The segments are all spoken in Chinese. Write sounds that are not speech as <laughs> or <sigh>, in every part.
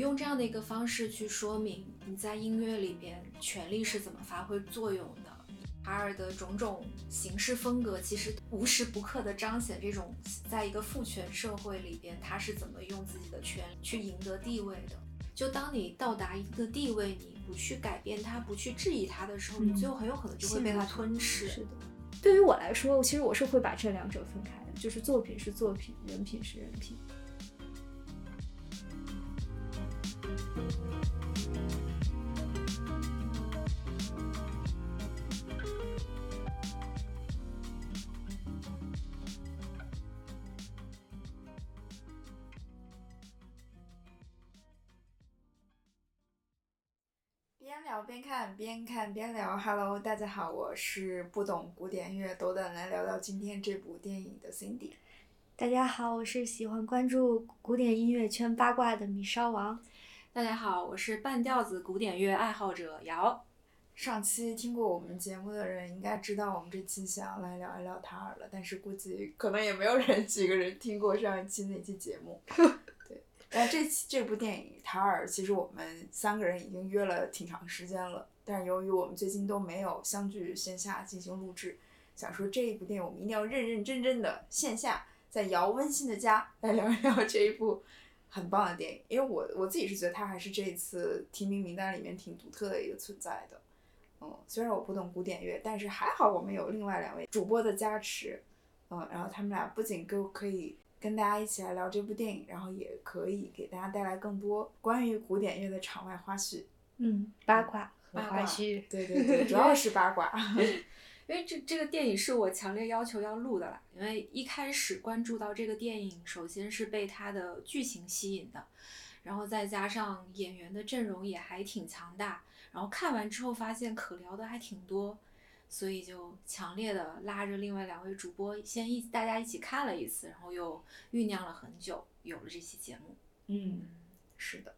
用这样的一个方式去说明你在音乐里边权力是怎么发挥作用的。海尔的种种形式风格，其实无时不刻地彰显这种在一个父权社会里边，他是怎么用自己的权去赢得地位的。就当你到达一个地位，你不去改变它，不去质疑它的时候，你最后很有可能就会被它吞噬。是的，对于我来说，其实我是会把这两者分开的，就是作品是作品，人品是人品。边看，边看边聊。Hello，大家好，我是不懂古典乐，斗胆来聊聊今天这部电影的 Cindy。大家好，我是喜欢关注古典音乐圈八卦的米烧王。大家好，我是半吊子古典乐爱好者姚。上期听过我们节目的人应该知道，我们这期想要来聊一聊塔尔了，但是估计可能也没有人几个人听过上一期那期节目。<laughs> 但，这这部电影塔尔，其实我们三个人已经约了挺长时间了，但是由于我们最近都没有相聚线下进行录制，想说这一部电影我们一定要认认真真的线下在姚温馨的家来聊一聊这一部很棒的电影，因为我我自己是觉得它还是这一次提名名单里面挺独特的一个存在的。嗯，虽然我不懂古典乐，但是还好我们有另外两位主播的加持，嗯，然后他们俩不仅够可以跟大家一起来聊这部电影，然后也可以给大家带来更多关于古典乐的场外花絮。嗯，八卦和八卦花絮。对对对，主要是八卦。<laughs> 因为这这个电影是我强烈要求要录的啦，因为一开始关注到这个电影，首先是被它的剧情吸引的，然后再加上演员的阵容也还挺强大，然后看完之后发现可聊的还挺多，所以就强烈的拉着另外两位主播先一大家一起看了一次，然后又酝酿了很久，有了这期节目。嗯，是的。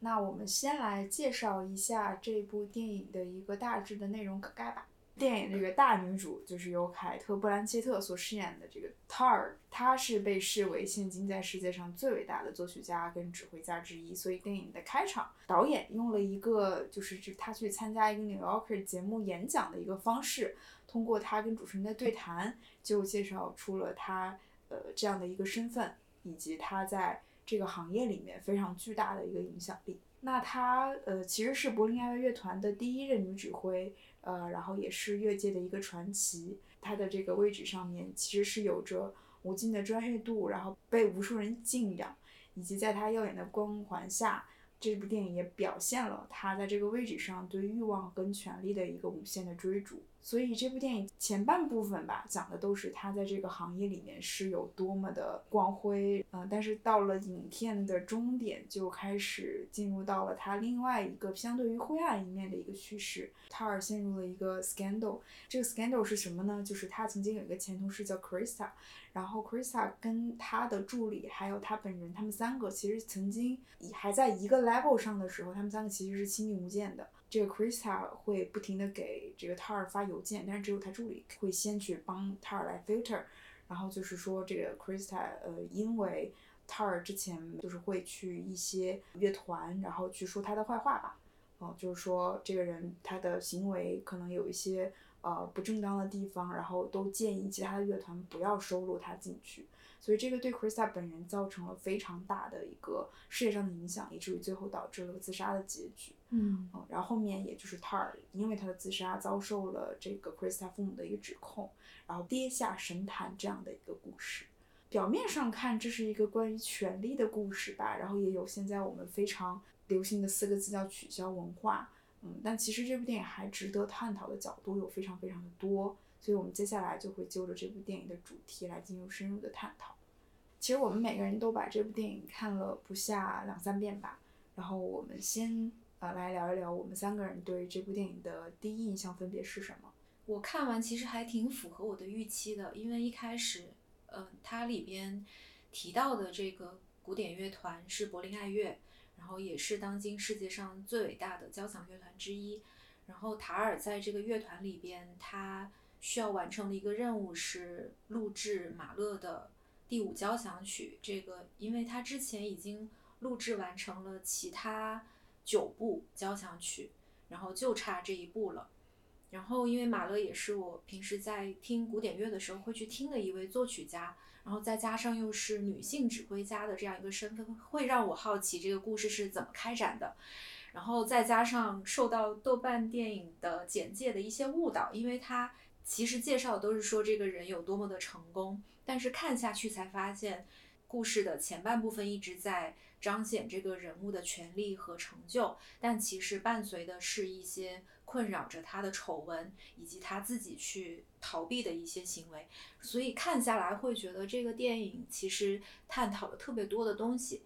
那我们先来介绍一下这部电影的一个大致的内容梗概吧。电影这个大女主就是由凯特·布兰切特所饰演的这个 Tar，她是被视为现今在世界上最伟大的作曲家跟指挥家之一。所以电影的开场，导演用了一个就是这他去参加一个 New Yorker 节目演讲的一个方式，通过他跟主持人的对谈，就介绍出了他呃这样的一个身份，以及他在这个行业里面非常巨大的一个影响力。那她呃其实是柏林爱乐乐团的第一任女指挥，呃，然后也是乐界的一个传奇。他的这个位置上面其实是有着无尽的专业度，然后被无数人敬仰，以及在他耀眼的光环下，这部电影也表现了他在这个位置上对欲望跟权力的一个无限的追逐。所以这部电影前半部分吧，讲的都是他在这个行业里面是有多么的光辉，嗯、但是到了影片的终点，就开始进入到了他另外一个相对于灰暗一面的一个叙事。塔尔陷入了一个 scandal，这个 scandal 是什么呢？就是他曾经有一个前同事叫 Krista，然后 Krista 跟他的助理还有他本人，他们三个其实曾经还在一个 level 上的时候，他们三个其实是亲密无间的。这个 Krista 会不停的给这个 Tar 发邮件，但是只有他助理会先去帮 Tar 来 filter，然后就是说这个 Krista 呃，因为 Tar 之前就是会去一些乐团，然后去说他的坏话吧，嗯、就是说这个人他的行为可能有一些呃不正当的地方，然后都建议其他的乐团不要收录他进去。所以这个对 Krista 本人造成了非常大的一个事业上的影响，以至于最后导致了自杀的结局。嗯嗯，然后后面也就是 Tar 因为他的自杀遭受了这个 Krista 父母的一个指控，然后跌下神坛这样的一个故事。表面上看这是一个关于权力的故事吧，然后也有现在我们非常流行的四个字叫取消文化，嗯，但其实这部电影还值得探讨的角度有非常非常的多，所以我们接下来就会就着这部电影的主题来进行深入的探讨。其实我们每个人都把这部电影看了不下两三遍吧，然后我们先呃来聊一聊我们三个人对这部电影的第一印象分别是什么。我看完其实还挺符合我的预期的，因为一开始，呃，它里边提到的这个古典乐团是柏林爱乐，然后也是当今世界上最伟大的交响乐团之一。然后塔尔在这个乐团里边，他需要完成的一个任务是录制马勒的第五交响曲。这个，因为他之前已经录制完成了其他九部交响曲，然后就差这一部了。然后因为马勒也是我平时在听古典乐的时候会去听的一位作曲家，然后再加上又是女性指挥家的这样一个身份，会让我好奇这个故事是怎么开展的。然后再加上受到豆瓣电影的简介的一些误导，因为它其实介绍都是说这个人有多么的成功，但是看下去才发现，故事的前半部分一直在彰显这个人物的权利和成就，但其实伴随的是一些困扰着他的丑闻，以及他自己去逃避的一些行为，所以看下来会觉得这个电影其实探讨了特别多的东西。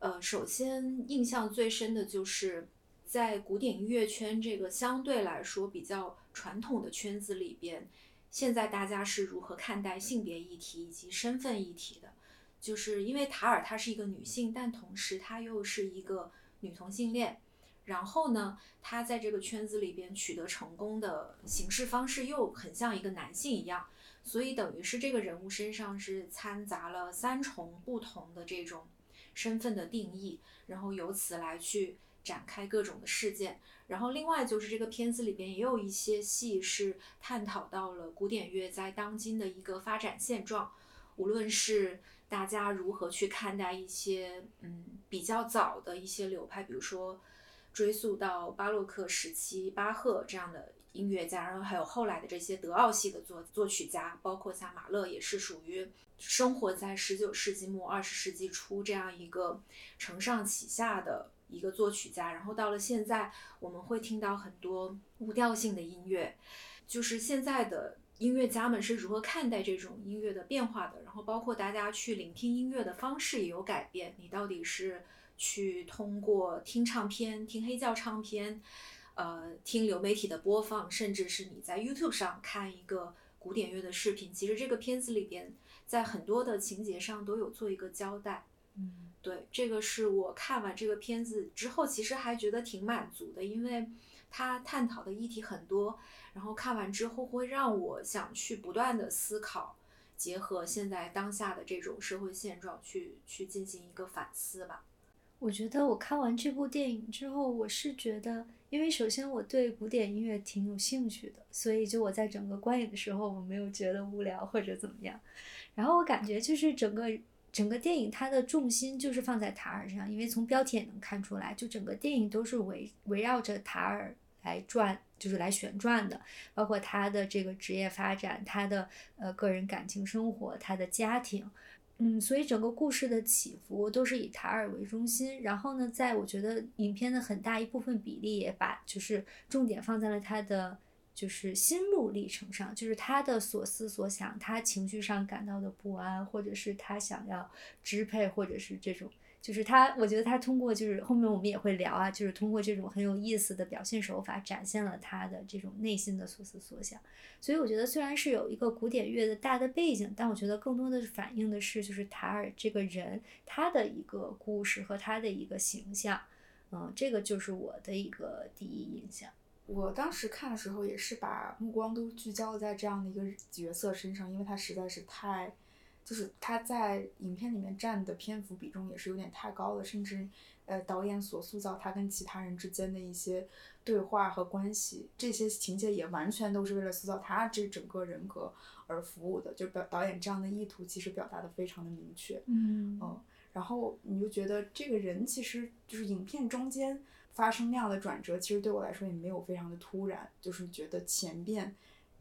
呃，首先印象最深的就是在古典音乐圈这个相对来说比较传统的圈子里边，现在大家是如何看待性别议题以及身份议题的？就是因为塔尔她是一个女性，但同时她又是一个女同性恋，然后呢，她在这个圈子里边取得成功的形式方式又很像一个男性一样，所以等于是这个人物身上是掺杂了三重不同的这种。身份的定义，然后由此来去展开各种的事件。然后另外就是这个片子里边也有一些戏是探讨到了古典乐在当今的一个发展现状，无论是大家如何去看待一些嗯比较早的一些流派，比如说追溯到巴洛克时期巴赫这样的音乐家，然后还有后来的这些德奥系的作作曲家，包括像马勒也是属于。生活在十九世纪末二十世纪初这样一个承上启下的一个作曲家，然后到了现在，我们会听到很多无调性的音乐，就是现在的音乐家们是如何看待这种音乐的变化的，然后包括大家去聆听音乐的方式也有改变，你到底是去通过听唱片、听黑胶唱片，呃，听流媒体的播放，甚至是你在 YouTube 上看一个古典乐的视频，其实这个片子里边。在很多的情节上都有做一个交代，嗯，对，这个是我看完这个片子之后，其实还觉得挺满足的，因为他探讨的议题很多，然后看完之后会让我想去不断的思考，结合现在当下的这种社会现状去去进行一个反思吧。我觉得我看完这部电影之后，我是觉得。因为首先我对古典音乐挺有兴趣的，所以就我在整个观影的时候，我没有觉得无聊或者怎么样。然后我感觉就是整个整个电影它的重心就是放在塔尔身上，因为从标题也能看出来，就整个电影都是围围绕着塔尔来转，就是来旋转的，包括他的这个职业发展，他的呃个人感情生活，他的家庭。嗯，所以整个故事的起伏都是以塔尔为中心，然后呢，在我觉得影片的很大一部分比例也把就是重点放在了他的就是心路历程上，就是他的所思所想，他情绪上感到的不安，或者是他想要支配，或者是这种。就是他，我觉得他通过就是后面我们也会聊啊，就是通过这种很有意思的表现手法，展现了他的这种内心的所思所想。所以我觉得虽然是有一个古典乐的大的背景，但我觉得更多的是反映的是就是塔尔这个人他的一个故事和他的一个形象。嗯，这个就是我的一个第一印象。我当时看的时候也是把目光都聚焦在这样的一个角色身上，因为他实在是太。就是他在影片里面占的篇幅比重也是有点太高了，甚至，呃，导演所塑造他跟其他人之间的一些对话和关系，这些情节也完全都是为了塑造他这整个人格而服务的。就表导演这样的意图其实表达的非常的明确，嗯嗯，然后你就觉得这个人其实就是影片中间发生那样的转折，其实对我来说也没有非常的突然，就是觉得前边。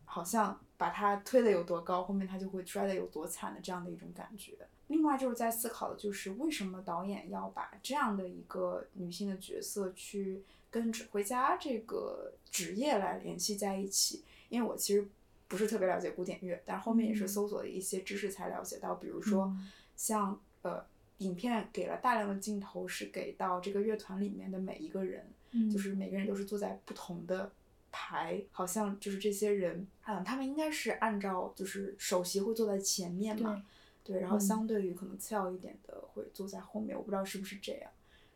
好像把他推的有多高，后面他就会摔的有多惨的这样的一种感觉。另外就是在思考的就是为什么导演要把这样的一个女性的角色去跟指挥家这个职业来联系在一起。因为我其实不是特别了解古典乐，但后面也是搜索了一些知识才了解到，比如说像呃，影片给了大量的镜头是给到这个乐团里面的每一个人，就是每个人都是坐在不同的。排好像就是这些人，嗯，他们应该是按照就是首席会坐在前面嘛，对，然后相对于可能次要一点的会坐在后面，我不知道是不是这样，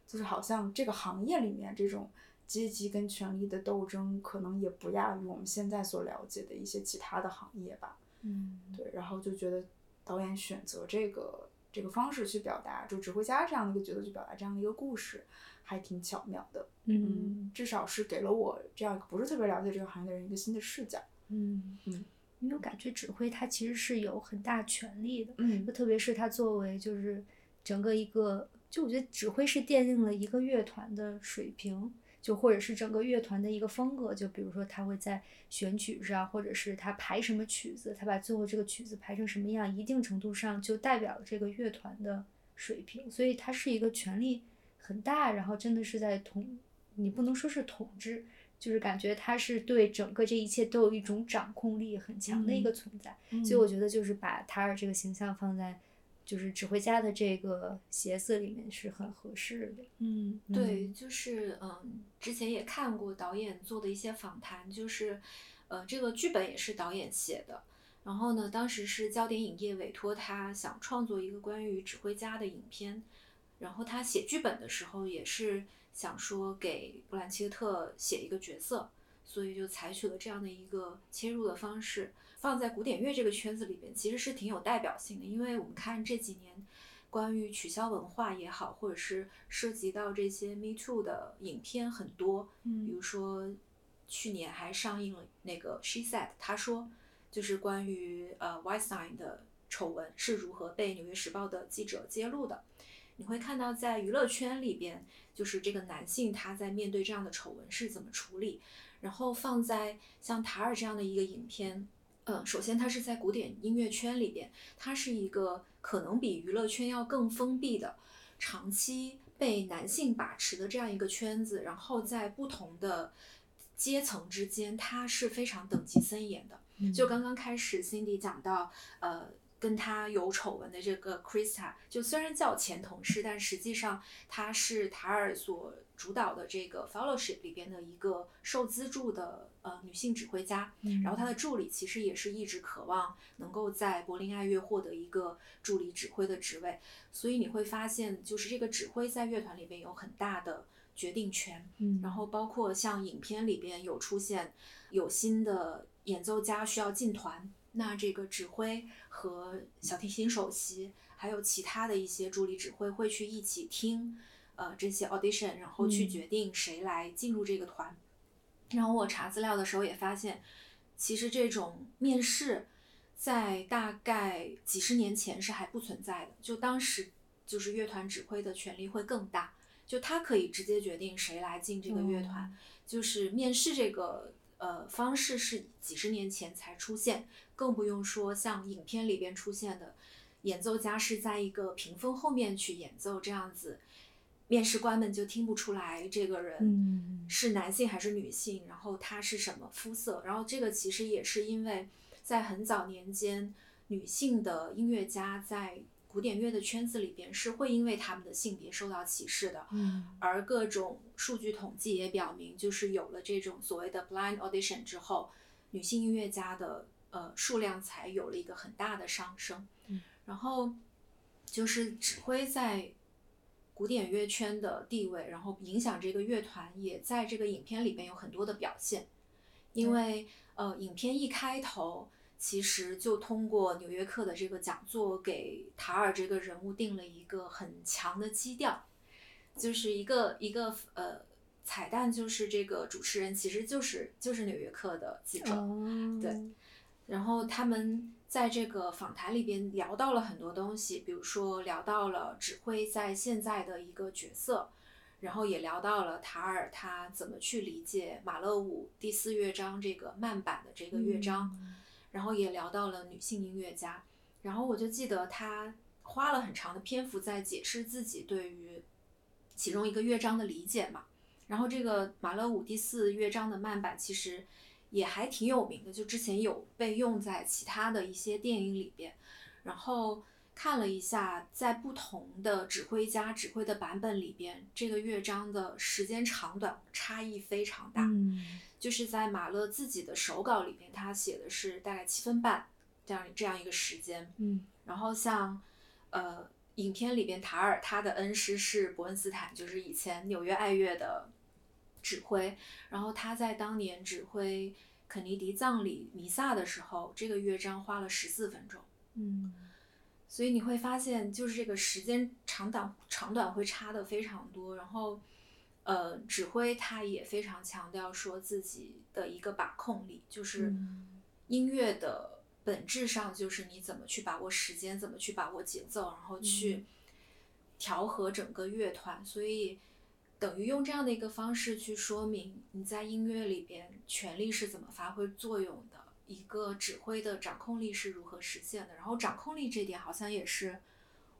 就是好像这个行业里面这种阶级跟权力的斗争，可能也不亚于我们现在所了解的一些其他的行业吧，嗯，对，然后就觉得导演选择这个这个方式去表达，就指挥家这样的一个角色去表达这样的一个故事，还挺巧妙的。嗯至少是给了我这样一个不是特别了解这个行业的人一个新的视角。嗯嗯，因为我感觉指挥他其实是有很大权力的，嗯就特别是他作为就是整个一个，就我觉得指挥是奠定了一个乐团的水平，就或者是整个乐团的一个风格。就比如说他会在选曲上，或者是他排什么曲子，他把最后这个曲子排成什么样，一定程度上就代表了这个乐团的水平。所以他是一个权力很大，然后真的是在统，你不能说是统治。就是感觉他是对整个这一切都有一种掌控力很强的一个存在，嗯所以我觉得就是把塔尔这个形象放在就是指挥家的这个鞋子里面是很合适的。嗯对，就是嗯，之前也看过导演做的一些访谈，就是呃，这个剧本也是导演写的。然后呢，当时是焦点影业委托他想创作一个关于指挥家的影片，然后他写剧本的时候也是想说给布兰切特写一个角色，所以就采取了这样的一个切入的方式，放在古典乐这个圈子里边，其实是挺有代表性的，因为我们看这几年。关于取消文化也好，或者是涉及到这些 Me Too 的影片很多，嗯比如说去年还上映了那个 She Said，她说就是关于呃 Weinstein 的丑闻是如何被《纽约时报》的记者揭露的。你会看到在娱乐圈里边，就是这个男性他在面对这样的丑闻是怎么处理，然后放在像塔尔这样的一个影片，嗯，首先它是在古典音乐圈里边，它是一个可能比娱乐圈要更封闭的，长期被男性把持的这样一个圈子，然后在不同的阶层之间，它是非常等级森严的。就刚刚开始，Cindy 讲到，呃，跟他有丑闻的这个 Krista，就虽然叫前同事，但实际上他是塔尔所主导的这个 Fellowship 里边的一个受资助的呃女性指挥家。嗯然后她的助理其实也是一直渴望能够在柏林爱乐获得一个助理指挥的职位，所以你会发现，就是这个指挥在乐团里边有很大的决定权。嗯，然后包括像影片里边有出现有新的演奏家需要进团，那这个指挥和小提琴首席还有其他的一些助理指挥会去一起听呃这些 audition，然后去嗯决定谁来进入这个团。然后我查资料的时候也发现，其实这种面试在大概几十年前是还不存在的，就当时就是乐团指挥的权力会更大。就他可以直接决定谁来进这个乐团，哦就是面试这个呃方式是几十年前才出现，更不用说像影片里边出现的演奏家是在一个屏风后面去演奏这样子，面试官们就听不出来这个人嗯。是男性还是女性，然后他是什么肤色，然后这个其实也是因为在很早年间，女性的音乐家在古典乐的圈子里边是会因为他们的性别受到歧视的，嗯。而各种数据统计也表明，就是有了这种所谓的 blind audition 之后，女性音乐家的呃数量才有了一个很大的上升。嗯，然后就是指挥在古典乐圈的地位，然后影响这个乐团，也在这个影片里边有很多的表现。因为呃，影片一开头其实就通过《纽约客》的这个讲座，给塔尔这个人物定了一个很强的基调，就是一个一个呃彩蛋，就是这个主持人其实就是就是《纽约客》的记者，哦，对。然后他们在这个访谈里边聊到了很多东西，比如说聊到了指挥在现在的一个角色，然后也聊到了塔尔他怎么去理解马勒五第四乐章这个慢板的这个乐章，然后也聊到了女性音乐家，然后我就记得他花了很长的篇幅在解释自己对于其中一个乐章的理解嘛。然后这个马勒五第四乐章的慢板其实也还挺有名的，就之前有被用在其他的一些电影里边。然后看了一下，在不同的指挥家指挥的版本里边，这个乐章的时间长短差异非常大。嗯就是在马勒自己的手稿里边，他写的是大概七分半这样这样一个时间。嗯然后像呃影片里边塔尔他的恩师是伯恩斯坦，就是以前纽约爱乐的指挥，然后他在当年指挥肯尼迪葬礼弥撒的时候，这个乐章花了十四分钟。嗯所以你会发现，就是这个时间长短长短会差的非常多。然后，呃，指挥他也非常强调说自己的一个把控力，就是嗯音乐的本质上就是你怎么去把握时间，怎么去把握节奏，然后去调和整个乐团。所以，等于用这样的一个方式去说明你在音乐里边权力是怎么发挥作用的。一个指挥的掌控力是如何实现的？然后掌控力这点好像也是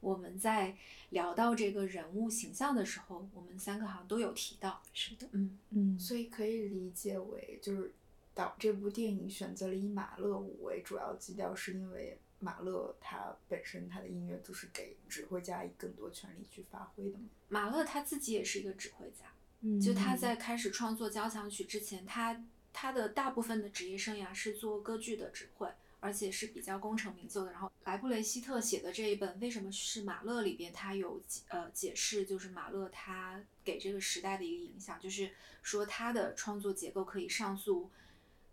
我们在聊到这个人物形象的时候，我们三个好像都有提到。是的，嗯嗯，所以可以理解为，就是导这部电影选择了以马勒舞为主要基调，是因为马勒他本身他的音乐就是给指挥家以更多权利去发挥的嘛。马勒他自己也是一个指挥家，嗯就他在开始创作交响曲之前，他他的大部分的职业生涯是做歌剧的指挥，而且是比较功成名就的。然后莱布雷希特写的这一本《为什么是马勒》里边，他有呃解释，就是马勒他给这个时代的一个影响，就是说他的创作结构可以上溯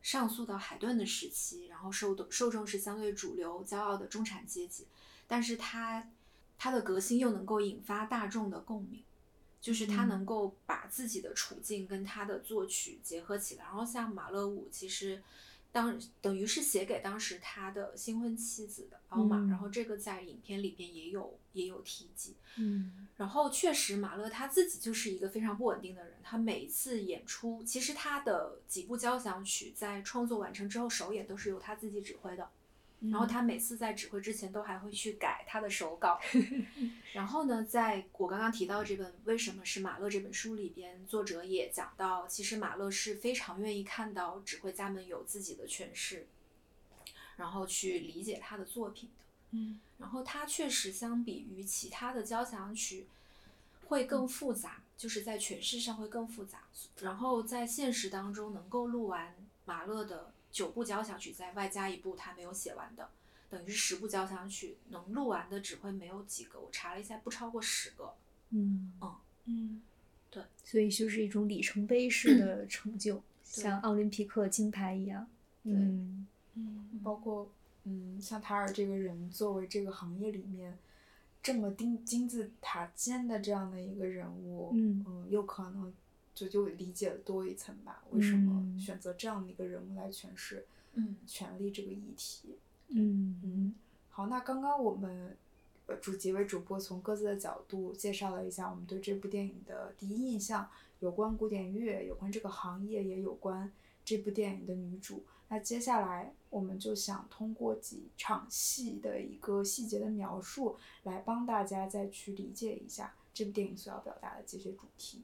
上溯到海顿的时期，然后受受众是相对主流、骄傲的中产阶级，但是他他的革新又能够引发大众的共鸣。就是他嗯能够把自己的处境跟他的作曲结合起来，然后像马勒五，其实当等于是写给当时他的新婚妻子的奥玛，嗯然后这个在影片里边也有也有提及。嗯然后确实，马勒他自己就是一个非常不稳定的人，他每一次演出，其实他的几部交响曲在创作完成之后，首演都是由他自己指挥的。然后他每次在指挥之前都还会去改他的手稿。<laughs> 然后呢，在我刚刚提到这本《为什么是马勒》这本书里边，作者也讲到，其实马勒是非常愿意看到指挥家们有自己的诠释，然后去理解他的作品的。嗯然后他确实相比于其他的交响曲会更复杂，就是在诠释上会更复杂。然后在现实当中能够录完马勒的九部交响曲，再外加一部他没有写完的，等于是十部交响曲能录完的只会没有几个，我查了一下，不超过十个。嗯嗯嗯，对所以就是一种里程碑式的成就，像奥林匹克金牌一样。嗯嗯，包括嗯，像塔尔这个人作为这个行业里面这么金金字塔尖的这样的一个人物，嗯有可能就就理解了多一层吧，为什么嗯选择这样的一个人物来诠释嗯权力这个议题？嗯嗯，好，那刚刚我们呃主几位主播从各自的角度介绍了一下我们对这部电影的第一印象，有关古典乐，有关这个行业，也有关这部电影的女主。那接下来我们就想通过几场戏的一个细节的描述，来帮大家再去理解一下这部电影所要表达的这些主题。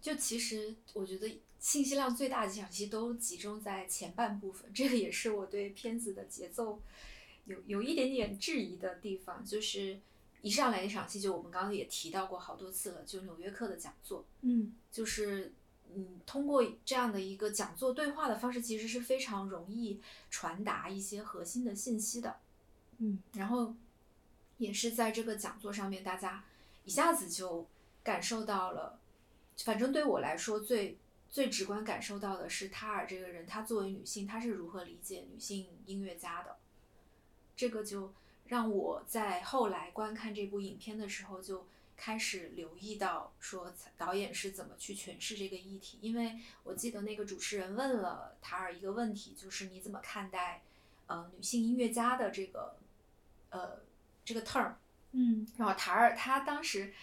就其实我觉得信息量最大的几场戏都集中在前半部分，这个也是我对片子的节奏有有一点点质疑的地方。就是一上来那场戏，就我们刚刚也提到过好多次了，就纽约客的讲座，嗯就是嗯，通过这样的一个讲座对话的方式，其实是非常容易传达一些核心的信息的。嗯然后也是在这个讲座上面，大家一下子就感受到了，反正对我来说最最直观感受到的是塔尔这个人，她作为女性，她是如何理解女性音乐家的。这个就让我在后来观看这部影片的时候，就开始留意到说导演是怎么去诠释这个议题。因为我记得那个主持人问了塔尔一个问题，就是你怎么看待呃女性音乐家的这个呃这个 term？嗯然后塔尔他当时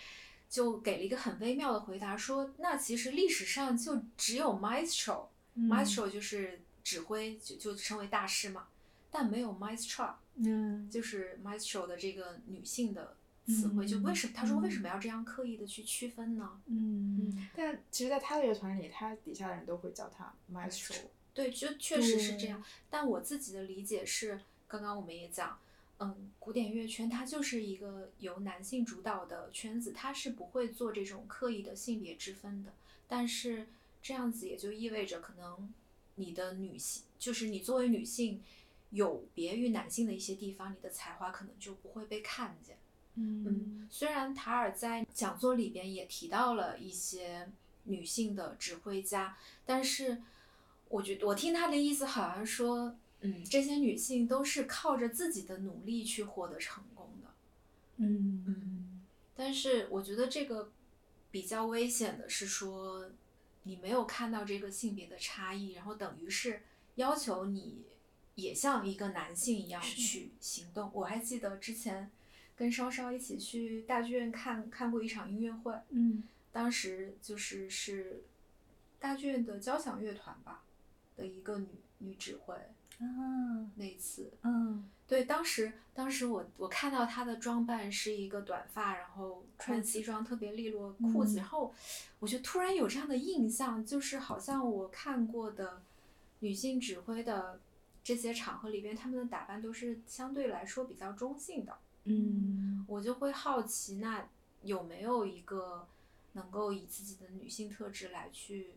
就给了一个很微妙的回答，说那其实历史上就只有 maestro，maestro、嗯 maestro 就是指挥，就就称为大师嘛，但没有 maestra，嗯就是 maestro 的这个女性的词汇，就为什么他说为什么要这样刻意的去区分呢？嗯但其实，在他的乐团里，他底下的人都会叫他 maestro。对，就确实是这样。但我自己的理解是，刚刚我们也讲，嗯，古典乐圈它就是一个由男性主导的圈子，它是不会做这种刻意的性别之分的。但是这样子也就意味着，可能你的女性，就是你作为女性，有别于男性的一些地方，你的才华可能就不会被看见。嗯，虽然塔尔在讲座里边也提到了一些女性的指挥家，但是我觉得我听他的意思好像说，嗯，这些女性都是靠着自己的努力去获得成功的嗯。嗯，但是我觉得这个比较危险的是说，你没有看到这个性别的差异，然后等于是要求你也像一个男性一样去行动。我还记得之前跟稍稍一起去大剧院看看过一场音乐会，嗯。当时就是是大剧院的交响乐团吧的一个女女指挥，啊。那一次。嗯。对，当时当时我我看到她的装扮是一个短发，然后穿西装特别利落裤子，嗯然后我就突然有这样的印象，就是好像我看过的女性指挥的这些场合里边，他们的打扮都是相对来说比较中性的，嗯。我就会好奇，那有没有一个能够以自己的女性特质来去，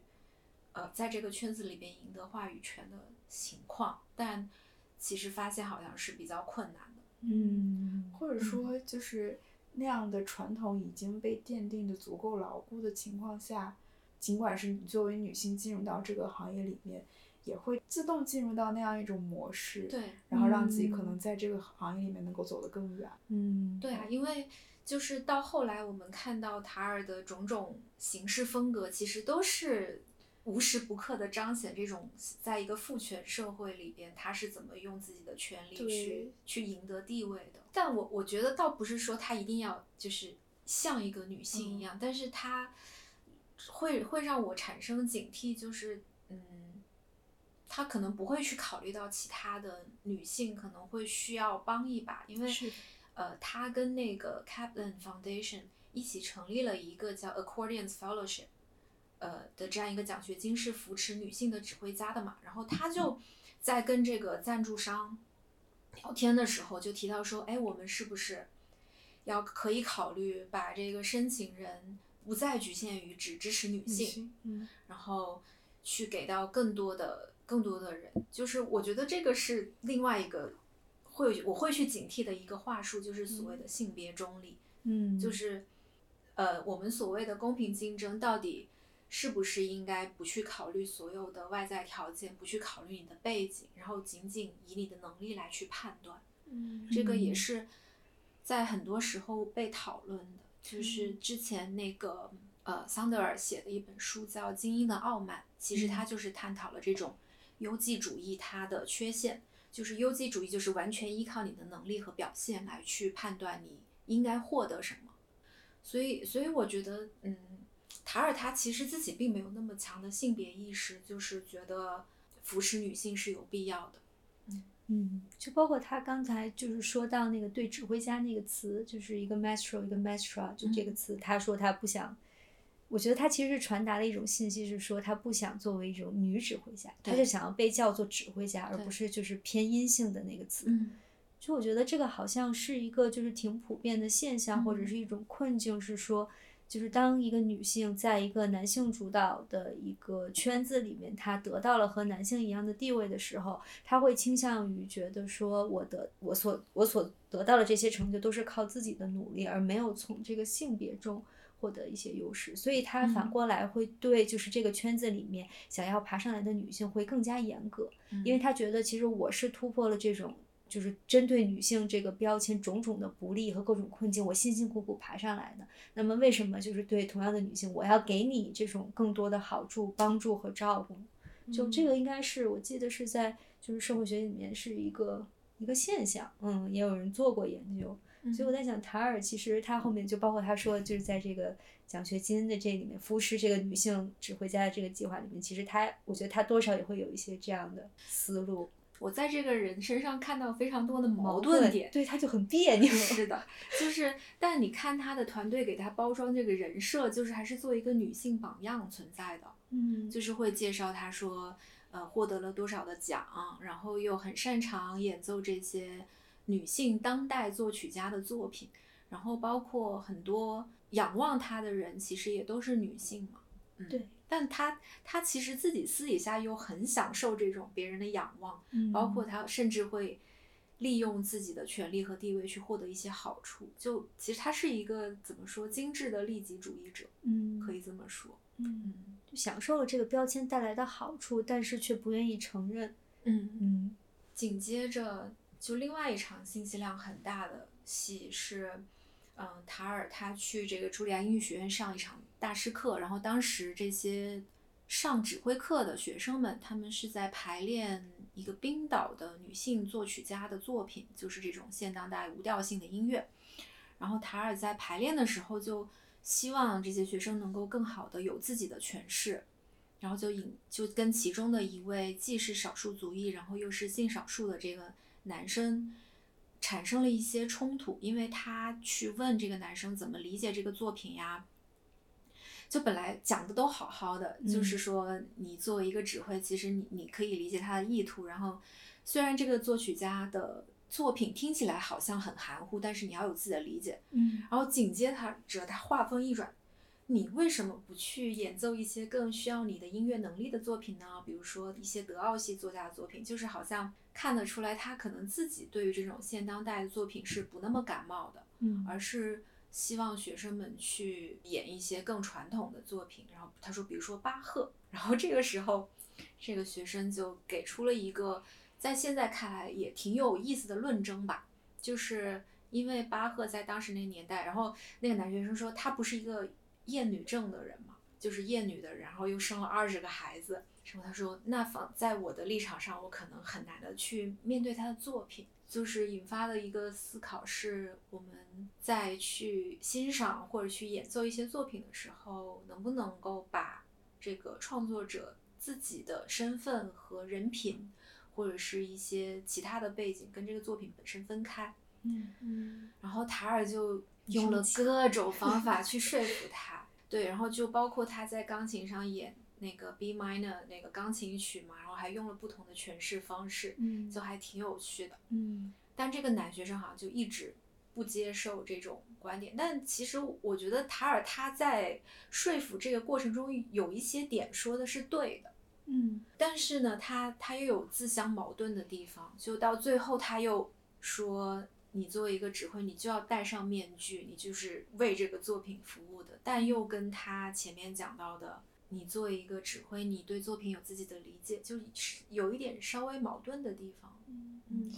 呃，在这个圈子里边赢得话语权的情况？但其实发现好像是比较困难的。嗯或者说就是那样的传统已经被奠定的足够牢固的情况下，尽管是你作为女性进入到这个行业里面，也会自动进入到那样一种模式，，对，然后让自己嗯可能在这个行业里面能够走得更远。嗯对啊，因为就是到后来我们看到塔尔的种种行事风格，其实都是无时不刻的彰显这种在一个父权社会里边，他是怎么用自己的权利去去赢得地位的。但我我觉得倒不是说他一定要就是像一个女性一样，但是他会会让我产生警惕，就是嗯。他可能不会去考虑到其他的女性可能会需要帮一把，因为是呃，他跟那个 Kaplan Foundation 一起成立了一个叫 Accordions Fellowship，呃的这样一个奖学金，是扶持女性的指挥家的嘛。然后他就在跟这个赞助商聊天的时候，就提到说，哎，我们是不是要可以考虑把这个申请人不再局限于只支持女性，嗯，然后去给到更多的更多的人，就是我觉得这个是另外一个会我会去警惕的一个话术，就是所谓的性别中立，嗯。就是呃我们所谓的公平竞争到底是不是应该不去考虑所有的外在条件，不去考虑你的背景，然后仅仅以你的能力来去判断，嗯这个也嗯。是在很多时候被讨论的，就是之前那个呃桑德尔写的一本书叫《精英的傲慢》，其实它就是探讨了这种优绩主义它的缺陷，就是优绩主义就是完全依靠你的能力和表现来去判断你应该获得什么，所以所以我觉得嗯，塔尔他其实自己并没有那么强的性别意识，就是觉得扶持女性是有必要的。嗯，就包括他刚才就是说到那个对指挥家那个词，就是一个 maestro 一个 maestra，就这个词，他说他不想，我觉得他其实是传达了一种信息，是说他不想作为一种女指挥家，他对。就想要被叫做指挥家，而不是就是偏阴性的那个词。嗯。就我觉得这个好像是一个就是挺普遍的现象，或者嗯。是一种困境，是说，就是当一个女性在一个男性主导的一个圈子里面，她得到了和男性一样的地位的时候，她会倾向于觉得说，我的我所我所得到的这些成就都是靠自己的努力，而没有从这个性别中。获得一些优势，所以她反嗯过来会对就是这个圈子里面想要爬上来的女性会更加严格，嗯因为她觉得其实我是突破了这种就是针对女性这个标签种种的不利和各种困境，我辛辛苦苦爬上来的。那么为什么就是对同样的女性，我要给你这种更多的好处、帮助和照顾？就这个应该是我记得是在就是社会学里面是一个一个现象，嗯，也有人做过研究。所以我在想，塔尔其实他后面就包括他说，就是在这个奖学金的这里面，扶持这个女性指挥家的这个计划里面，其实他我觉得他多少也会有一些这样的思路。我在这个人身上看到非常多的矛矛盾点。对，他就很别扭。<laughs> 是的，就是，但你看他的团队给他包装这个人设，就是还是做一个女性榜样存在的，嗯，就是会介绍他说，呃，获得了多少的奖，然后又很擅长演奏这些女性当代作曲家的作品，然后包括很多仰望他的人，其实也都是女性嘛，嗯，对，但他他其实自己私底下又很享受这种别人的仰望，嗯包括他甚至会利用自己的权利和地位去获得一些好处。就其实他是一个怎么说精致的利己主义者，嗯，可以这么说。嗯，嗯就享受了这个标签带来的好处，但是却不愿意承认。嗯嗯紧接着就另外一场信息量很大的戏是，嗯，塔尔他去这个茱莉亚音乐学院上一场大师课，然后当时这些上指挥课的学生们，他们是在排练一个冰岛的女性作曲家的作品，就是这种现当代无调性的音乐。然后塔尔在排练的时候就希望这些学生能够更好的有自己的诠释，然后就引就跟其中的一位既是少数族裔，然后又是性少数的这个男生产生了一些冲突，因为他去问这个男生怎么理解这个作品呀。就本来讲的都好好的，就是说你作为一个指挥，其实你你可以理解他的意图。然后虽然这个作曲家的作品听起来好像很含糊，但是你要有自己的理解。嗯然后紧接他着他话锋一转，你为什么不去演奏一些更需要你的音乐能力的作品呢？比如说一些德奥系作家的作品，就是好像看得出来他可能自己对于这种现当代的作品是不那么感冒的，嗯而是希望学生们去演一些更传统的作品。然后他说，比如说巴赫，然后这个时候，这个学生就给出了一个在现在看来也挺有意思的论证吧，就是因为巴赫在当时那个年代，然后那个男学生说他不是一个厌女症的人嘛，就是厌女的，然后又生了二十个孩子。然后他说，那放在我的立场上，我可能很难的去面对他的作品，就是引发的一个思考是，我们在去欣赏或者去演奏一些作品的时候，能不能够把这个创作者自己的身份和人品，或者是一些其他的背景跟这个作品本身分开。嗯嗯然后塔尔就用了各种方法去说服他，对，然后就包括他在钢琴上演那个 B minor 那个钢琴曲嘛，然后还用了不同的诠释方式，嗯就还挺有趣的。嗯但这个男学生好像就一直不接受这种观点。但其实我觉得塔尔他在说服这个过程中有一些点说的是对的，嗯但是呢，他他又有自相矛盾的地方，就到最后他又说，你作为一个指挥，你就要戴上面具，你就是为这个作品服务的，但又跟他前面讲到的，你作为一个指挥，你对作品有自己的理解，就是有一点稍微矛盾的地方。嗯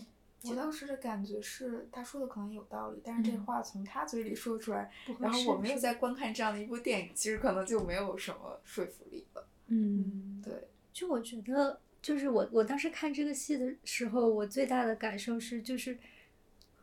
我当时的感觉是，他说的可能有道理，但是这嗯话从他嘴里说出来，然后我没有在观看这样的一部电影，其实可能就没有什么说服力了。嗯，对，就我觉得，就是我我当时看这个戏的时候，我最大的感受是，就是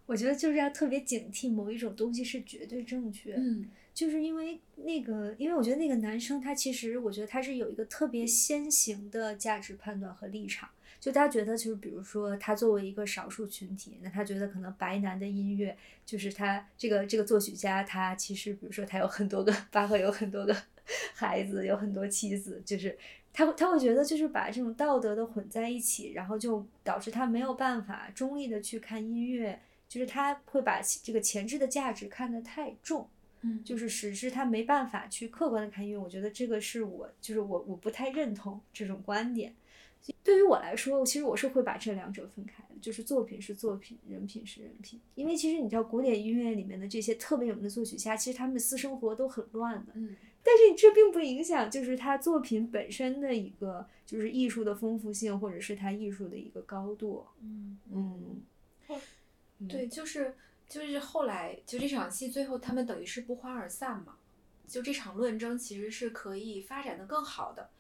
我觉得就是要特别警惕某一种东西是绝对正确，嗯就是因为那个，因为我觉得那个男生他其实，我觉得他是有一个特别先行的价值判断和立场。就他觉得，就是比如说，他作为一个少数群体，那他觉得可能白男的音乐，就是他这个这个作曲家，他其实比如说他有很多个巴赫有很多个 <laughs> 孩子，有很多妻子，就是他会他会觉得就是把这种道德的混在一起，然后就导致他没有办法中立的去看音乐，就是他会把这个前置的价值看得太重。嗯就是使之他没办法去客观的看音乐，我觉得这个是我就是我我不太认同这种观点。对于我来说，其实我是会把这两者分开的，就是作品是作品，人品是人品。因为其实你知道，古典音乐里面的这些特别有名的作曲家，其实他们的私生活都很乱的。嗯但是这并不影响，就是他作品本身的一个就是艺术的丰富性，或者是他艺术的一个高度。嗯嗯，对，就是就是后来就这场戏最后他们等于是不欢而散嘛，就这场论争其实是可以发展的更好的，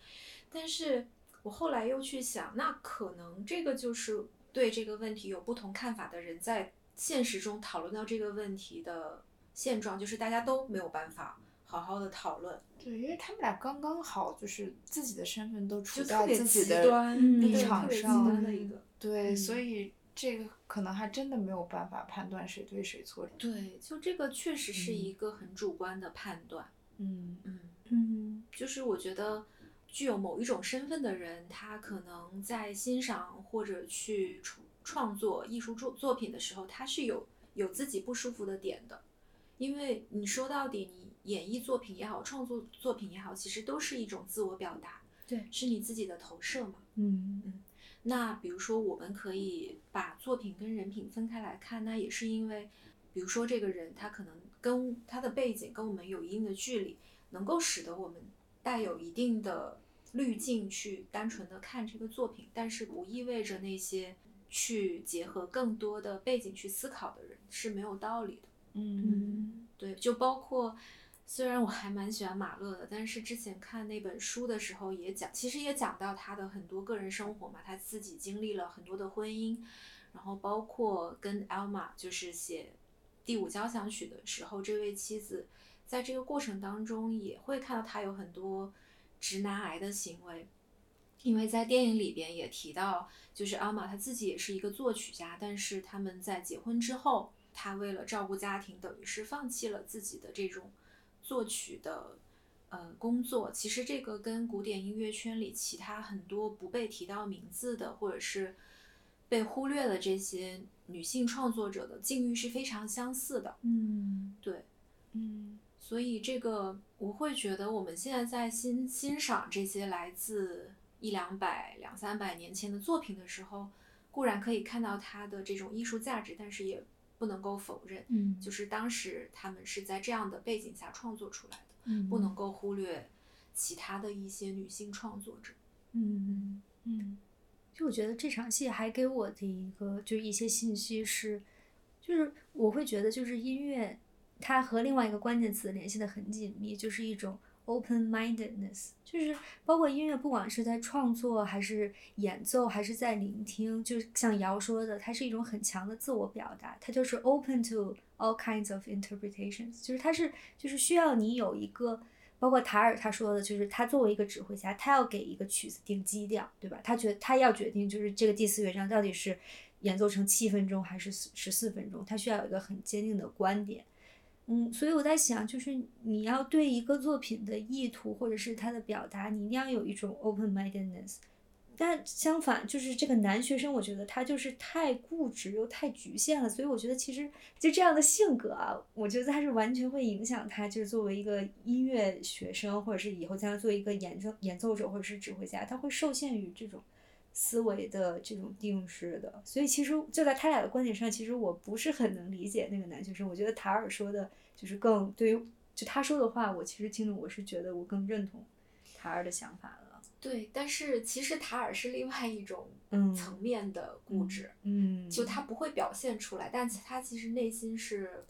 但是我后来又去想，那可能这个就是对这个问题有不同看法的人在现实中讨论到这个问题的现状，就是大家都没有办法好好的讨论，对，因为他们俩刚刚好，就是自己的身份都处就特在别极自己的端，立场特别极上端的一个。对，所嗯。以这个可能还真的没有办法判断谁对谁错。对，就这个确实是嗯一个很主观的判断。嗯嗯，嗯就是我觉得具有某一种身份的人，他可能在欣赏或者去创创作艺术作作品的时候，他是有有自己不舒服的点的。因为你说到底，你演绎作品也好，创作作品也好，其实都是一种自我表达，对是你自己的投射嘛。嗯嗯那比如说，我们可以把作品跟人品分开来看，那也是因为，比如说这个人他可能跟他的背景跟我们有一定的距离，能够使得我们带有一定的滤镜去单纯的看这个作品，但是不意味着那些去结合更多的背景去思考的人是没有道理的。嗯，对就包括。虽然我还蛮喜欢马勒的，但是之前看那本书的时候也讲，其实也讲到他的很多个人生活嘛，他自己经历了很多的婚姻，然后包括跟 Elma 就是写第五交响曲的时候，这位妻子在这个过程当中也会看到他有很多直男癌的行为，因为在电影里边也提到，就是 Elma 他自己也是一个作曲家，但是他们在结婚之后，他为了照顾家庭，等于是放弃了自己的这种。作曲的，呃，工作其实这个跟古典音乐圈里其他很多不被提到名字的，或者是被忽略的这些女性创作者的境遇是非常相似的。嗯，对，嗯，所以这个我会觉得我们现在在欣欣赏这些来自一两百、两三百年前的作品的时候，固然可以看到它的这种艺术价值，但是也。不能够否认，嗯，就是当时他们是在这样的背景下创作出来的，嗯，不能够忽略其他的一些女性创作者，嗯嗯，就我觉得这场戏还给我的一个就一些信息是，就是我会觉得就是音乐它和另外一个关键词联系的很紧密，就是一种。Open-mindedness 就是包括音乐，不管是在创作还是演奏，还是在聆听，就像瑶说的，它是一种很强的自我表达，它就是 open to all kinds of interpretations，就是它是就是需要你有一个，包括塔尔他说的，就是他作为一个指挥家，他要给一个曲子定基调，对吧？他觉他要决定就是这个第四乐章到底是演奏成七分钟还是十四分钟，他需要有一个很坚定的观点。嗯，所以我在想，就是你要对一个作品的意图或者是它的表达，你一定要有一种 open-mindedness。但相反，就是这个男学生，我觉得他就是太固执又太局限了。所以我觉得其实就这样的性格啊，我觉得他是完全会影响他，就是作为一个音乐学生，或者是以后将来做一个演奏演奏者或者是指挥家，他会受限于这种。思维的这种定式的，所以其实就在他俩的观点上，其实我不是很能理解那个男学生。我觉得塔尔说的，就是更对于就他说的话，我其实听了，我是觉得我更认同塔尔的想法了。对，但是其实塔尔是另外一种层面的固执，嗯，就他不会表现出来，但他其实内心是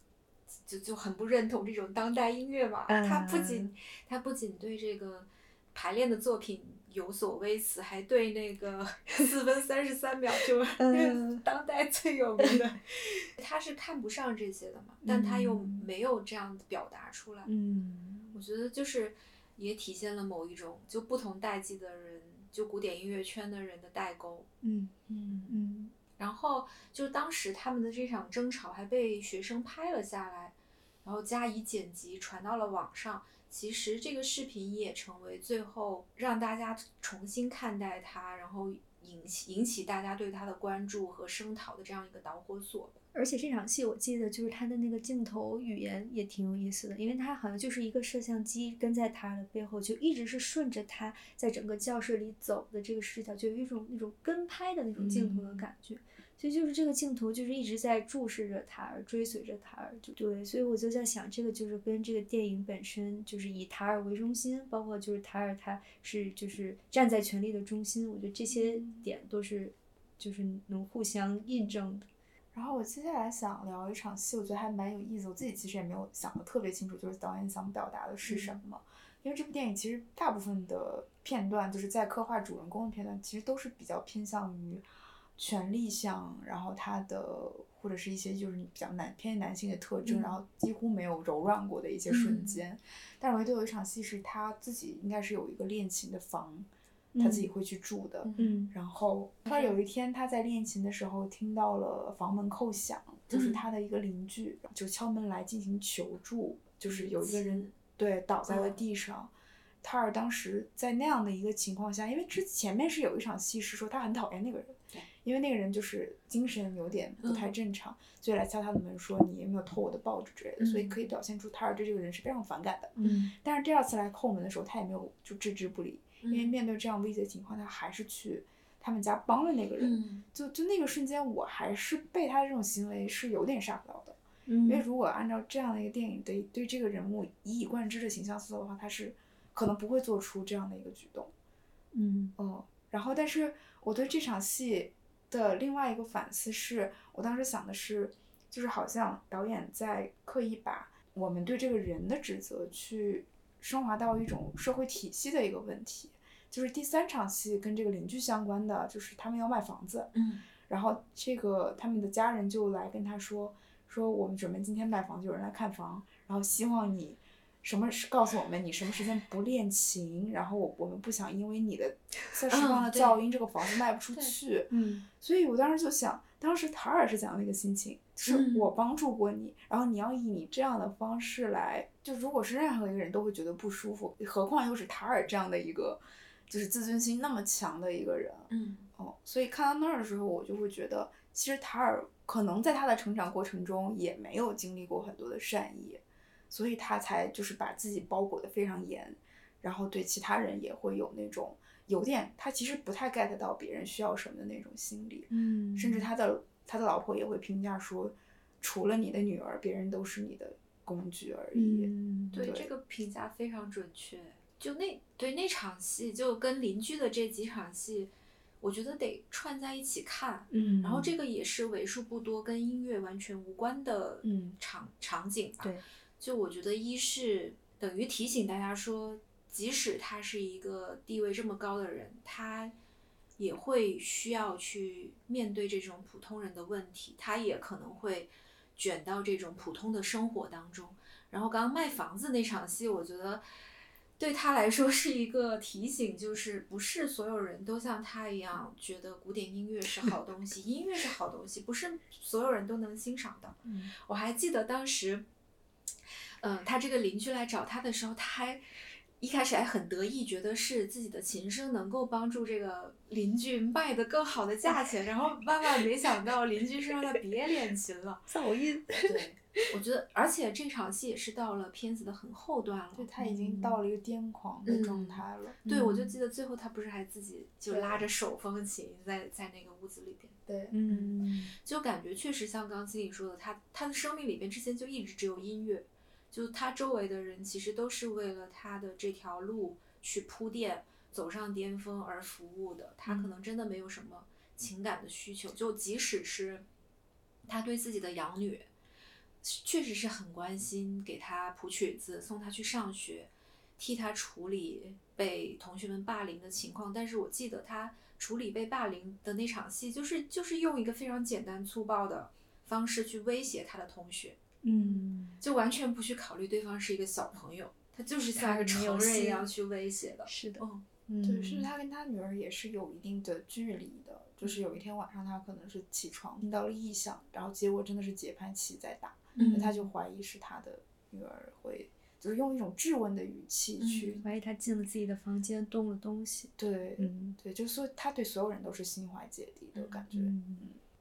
就就很不认同这种当代音乐嘛。他不仅他不仅对这个排练的作品。有所微词，还对那个 <laughs> 四分三十三秒就当代最有名的，<laughs> 他是看不上这些的嘛，但他又没有这样表达出来。嗯，我觉得就是也体现了某一种就不同代际的人，就古典音乐圈的人的代沟。嗯嗯嗯。然后就当时他们的这场争吵还被学生拍了下来，然后加以剪辑传到了网上。其实这个视频也成为最后让大家重新看待他，然后引起引起大家对他的关注和声讨的这样一个导火索。而且这场戏我记得就是他的那个镜头语言也挺有意思的，因为他好像就是一个摄像机跟在他的背后，就一直是顺着他在整个教室里走的这个视角，就有一种那种跟拍的那种镜头的感觉。所以就是这个镜头就是一直在注视着塔尔，追随着塔尔，就对。所以我就在想，这个就是跟这个电影本身就是以塔尔为中心，包括就是塔尔他是就是站在权力的中心，我觉得这些点都是就是能互相印证的。然后我接下来想聊一场戏，我觉得还蛮有意思。我自己其实也没有想的特别清楚，就是导演想表达的是什么。因为这部电影其实大部分的片段，就是在刻画主人公的片段，其实都是比较偏向于。权力向，然后他的或者是一些就是比较男偏男性的特征，然后几乎没有柔软过的一些瞬间。但唯独有一场戏是他自己应该是有一个练琴的房，他自己会去住的。嗯。然后突然有一天他在练琴的时候听到了房门叩响，就是他的一个邻居就敲门来进行求助，就是有一个人对倒在了地上。塔尔当时在那样的一个情况下，因为之前面是有一场戏是说他很讨厌那个人。因为那个人就是精神有点不太正常，所以来敲他的门说你有没有偷我的报纸之类的，所以可以表现出塔尔对这个人是非常反感的。嗯，但是第二次来叩门的时候，他也没有就置之不理，因为面对这样危急的情况，他还是去他们家帮了那个人。就就那个瞬间，我还是被他的这种行为是有点吓到的。嗯，因为如果按照这样的一个电影对对这个人物一以贯之的形象塑造的话，他是可能不会做出这样的一个举动。嗯，哦，然后但是我对这场戏。的另外一个反思是，我当时想的是，就是好像导演在刻意把我们对这个人的指责去升华到一种社会体系的一个问题。就是第三场戏跟这个邻居相关的，就是他们要卖房子，嗯然后这个他们的家人就来跟他说，说我们准备今天卖房，就有人来看房，然后希望你什么时告诉我们你什么时间不练琴，然后我我们不想因为你的在释放的噪音，这个房子卖不出去。嗯所以我当时就想，当时塔尔是怎样的一个心情？是嗯我帮助过你，然后你要以你这样的方式来，就如果是任何一个人都会觉得不舒服，何况又是塔尔这样的一个，就是自尊心那么强的一个人。嗯哦，所以看到那儿的时候，我就会觉得，其实塔尔可能在他的成长过程中也没有经历过很多的善意，所以他才就是把自己包裹得非常严，然后对其他人也会有那种有点他其实不太 get 到别人需要什么的那种心理，嗯，甚至他的他的老婆也会评价说，除了你的女儿，别人都是你的工具而已。嗯对，对这个评价非常准确。就那对那场戏，就跟邻居的这几场戏，我觉得得串在一起看。嗯，然后这个也是为数不多跟音乐完全无关的嗯场、场景吧。对，就我觉得一是等于提醒大家说，即使他是一个地位这么高的人，他也会需要去面对这种普通人的问题，他也可能会卷到这种普通的生活当中。然后刚刚卖房子那场戏，我觉得对他来说是一个提醒，就是不是所有人都像他一样觉得古典音乐是好东西，音乐是好东西，不是所有人都能欣赏的。嗯我还记得当时，嗯、他这个邻居来找他的时候，他还一开始还很得意，觉得是自己的琴声能够帮助这个邻居卖的更好的价钱，然后 <laughs> 万万没想到邻居是让他别练琴了。<laughs> 噪音，对，我觉得，而且这场戏也是到了片子的很后段了。对他已经到了一个癫狂的状态了。对，我就嗯记得最后他不是还自己就拉着手风琴在在那个屋子里边，对，嗯就感觉确实像刚刚经理说的，他他的生命里边之前就一直只有音乐，就他周围的人其实都是为了他的这条路去铺垫，走上巅峰而服务的。他可能真的没有什么情感的需求，就即使是他对自己的养女，确实是很关心，给他谱曲子，送他去上学，替他处理被同学们霸凌的情况。但是我记得他处理被霸凌的那场戏，就是就是用一个非常简单粗暴的方式去威胁他的同学，嗯，就完全不去考虑对方是一个小朋友，他就是像一个成人一样去威胁的。是的，嗯嗯，对，甚至他跟他女儿也是有一定的距离的。就是有一天晚上，他可能是起床听到了异响，然后结果真的是节拍器在打，嗯那他就怀疑是他的女儿会，就是用一种质问的语气去，怀疑他进了自己的房间动了东西，对，嗯对，就是说他对所有人都是心怀芥蒂的感觉。嗯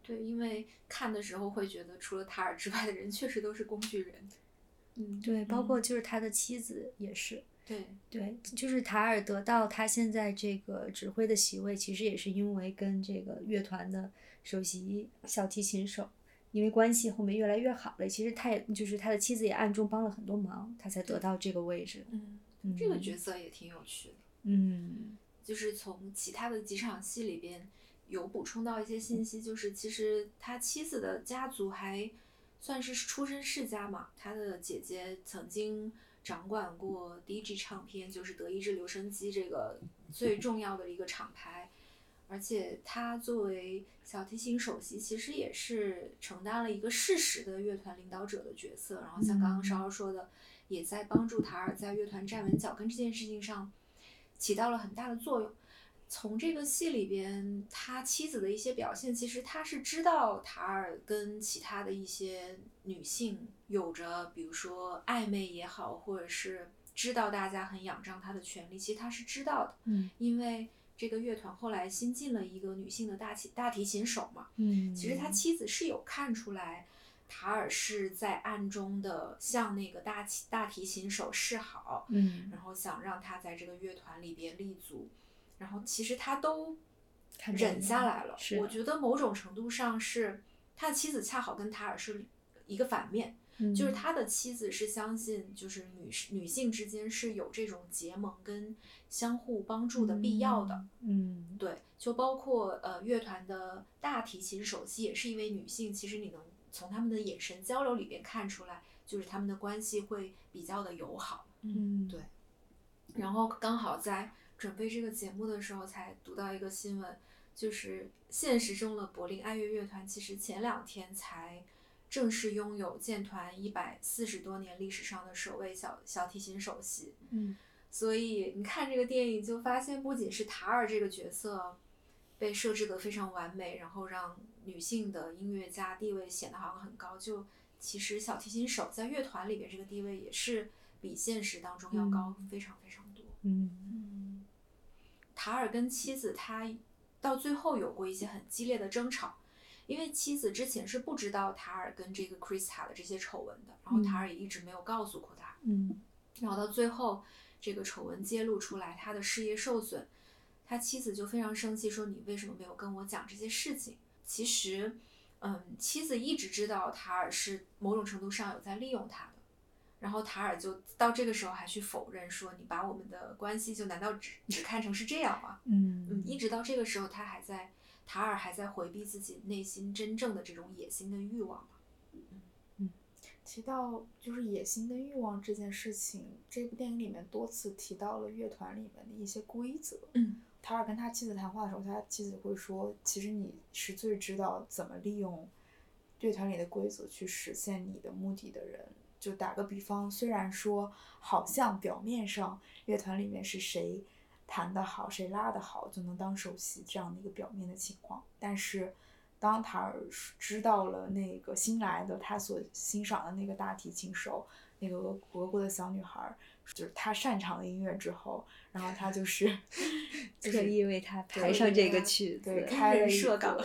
对，因为看的时候会觉得，除了塔尔之外的人确实都是工具人。嗯，对，包嗯括就是他的妻子也是，对，对，就是塔尔得到他现在这个指挥的席位，其实也是因为跟这个乐团的首席小提琴手，因为关系后面越来越好了。其实他也就是他的妻子也暗中帮了很多忙，他才得到这个位置。嗯，嗯这个角色也挺有趣的。嗯就是从其他的几场戏里边有补充到一些信息，就是其实他妻子的家族还算是出身世家嘛，他的姐姐曾经掌管过 DG 唱片，就是德意志留声机这个最重要的一个厂牌，而且他作为小提琴首席，其实也是承担了一个事实的乐团领导者的角色，然后像刚刚稍稍说的，也在帮助塔尔在乐团站稳脚跟这件事情上。起到了很大的作用。从这个戏里边，他妻子的一些表现，其实他是知道塔尔跟其他的一些女性有着，比如说暧昧也好，或者是知道大家很仰仗他的权利，其实他是知道的，嗯。因为这个乐团后来新进了一个女性的大提大提琴手嘛，嗯，其实他。妻子是有看出来，塔尔是在暗中的向那个大提大提琴手示好，嗯。然后想让他在这个乐团里边立足，然后其实他都忍下来了。是我觉得某种程度上是他的妻子恰好跟塔尔是一个反面，就是嗯他的妻子是相信就是女士女性之间是有这种结盟跟相互帮助的必要的。嗯对，就包括呃乐团的大提琴首席也是一位女性，其实你能从他们的眼神交流里边看出来，就是他们的关系会比较的友好。嗯，对然后刚好在准备这个节目的时候，才读到一个新闻，就是现实中的柏林爱乐乐团其实前两天才正式拥有建团一百四十多年历史上的首位小小提琴首席。嗯所以你看这个电影，就发现不仅是塔尔这个角色被设置得非常完美，然后让女性的音乐家地位显得好像很高，就其实小提琴手在乐团里边这个地位也是比现实当中要高非常非常多。嗯嗯塔尔跟妻子他到最后有过一些很激烈的争吵，因为妻子之前是不知道塔尔跟这个 Krista 的这些丑闻的，然后塔尔也一直没有告诉过他，嗯。然后到最后这个丑闻揭露出来，他的事业受损，他妻子就非常生气，说你为什么没有跟我讲这些事情？其实，嗯，妻子一直知道塔尔是某种程度上有在利用他的，然后塔尔就到这个时候还去否认说你把我们的关系就难道只只看成是这样吗？嗯，嗯一直到这个时候，他还在塔尔还在回避自己内心真正的这种野心的欲望嘛。提到就是野心跟欲望这件事情，这部电影里面多次提到了乐团里面的一些规则。嗯，塔尔跟他妻子谈话的时候，他妻子会说：“其实你是最知道怎么利用乐团里的规则去实现你的目的的人。”就打个比方，虽然说好像表面上乐团里面是谁弹得好，谁拉得好就能当首席这样的一个表面的情况，但是当塔尔知道了那个新来的他所欣赏的那个大提琴手，那个俄俄国的小女孩儿，就是他擅长的音乐之后，然后他就是 <laughs> 就是特意为他对排上这个他曲子，<laughs> <laughs> 对，开了一个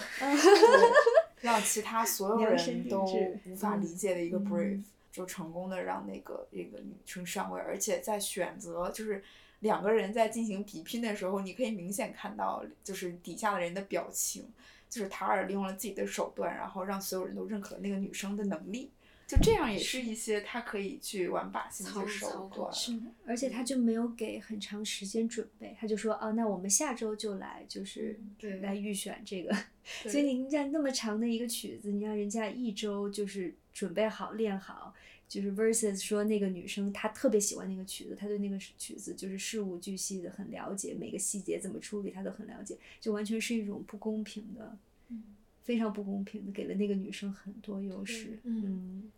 让其他所有人都无法理解的一个嗯。brief，、就成功的让那个那个女生上位，而且在选择就是两个人在进行比拼的时候，你可以明显看到就是底下的人的表情，就是塔尔利用了自己的手段，然后让所有人都认可那个女生的能力。就这样也是一些他可以去玩把戏的一操些手段。是的，而且他就没有给很长时间准备，他就说哦，那我们下周就来，就是对来预选这个。<laughs> 所以你看那么长的一个曲子，你让人家一周就是准备好练好，就是 versus 说那个女生她特别喜欢那个曲子，她对那个曲子就是事无巨细的很了解，每个细节怎么处理她都很了解，就完全是一种不公平的，嗯非常不公平的，给了那个女生很多优势。嗯嗯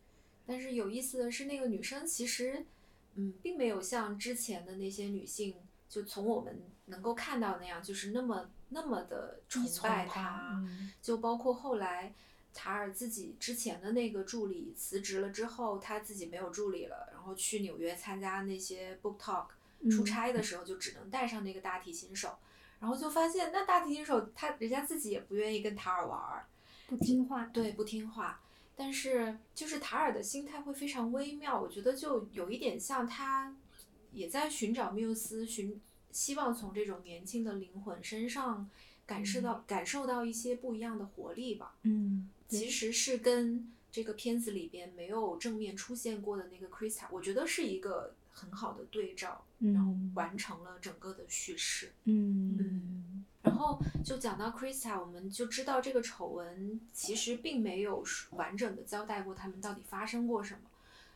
但是有意思的是，那个女生其实，嗯，并没有像之前的那些女性，就从我们能够看到那样，就是那么那么的崇拜她。嗯就包括后来塔尔自己之前的那个助理辞职了之后，他自己没有助理了，然后去纽约参加那些 book talk 出嗯差的时候，就只能带上那个大提琴手，然后就发现那大提琴手他人家自己也不愿意跟塔尔玩儿，不听话。对，不听话。但是就是塔尔的心态会非常微妙，我觉得就有一点像他也在寻找缪斯，寻希望从这种年轻的灵魂身上感受到、感受到一些不一样的活力吧。嗯，其实是跟这个片子里边没有正面出现过的那个 Krista，我觉得是一个很好的对照，然后嗯。完成了整个的叙事。嗯。然后就讲到 Krista，我们就知道这个丑闻其实并没有完整的交代过他们到底发生过什么，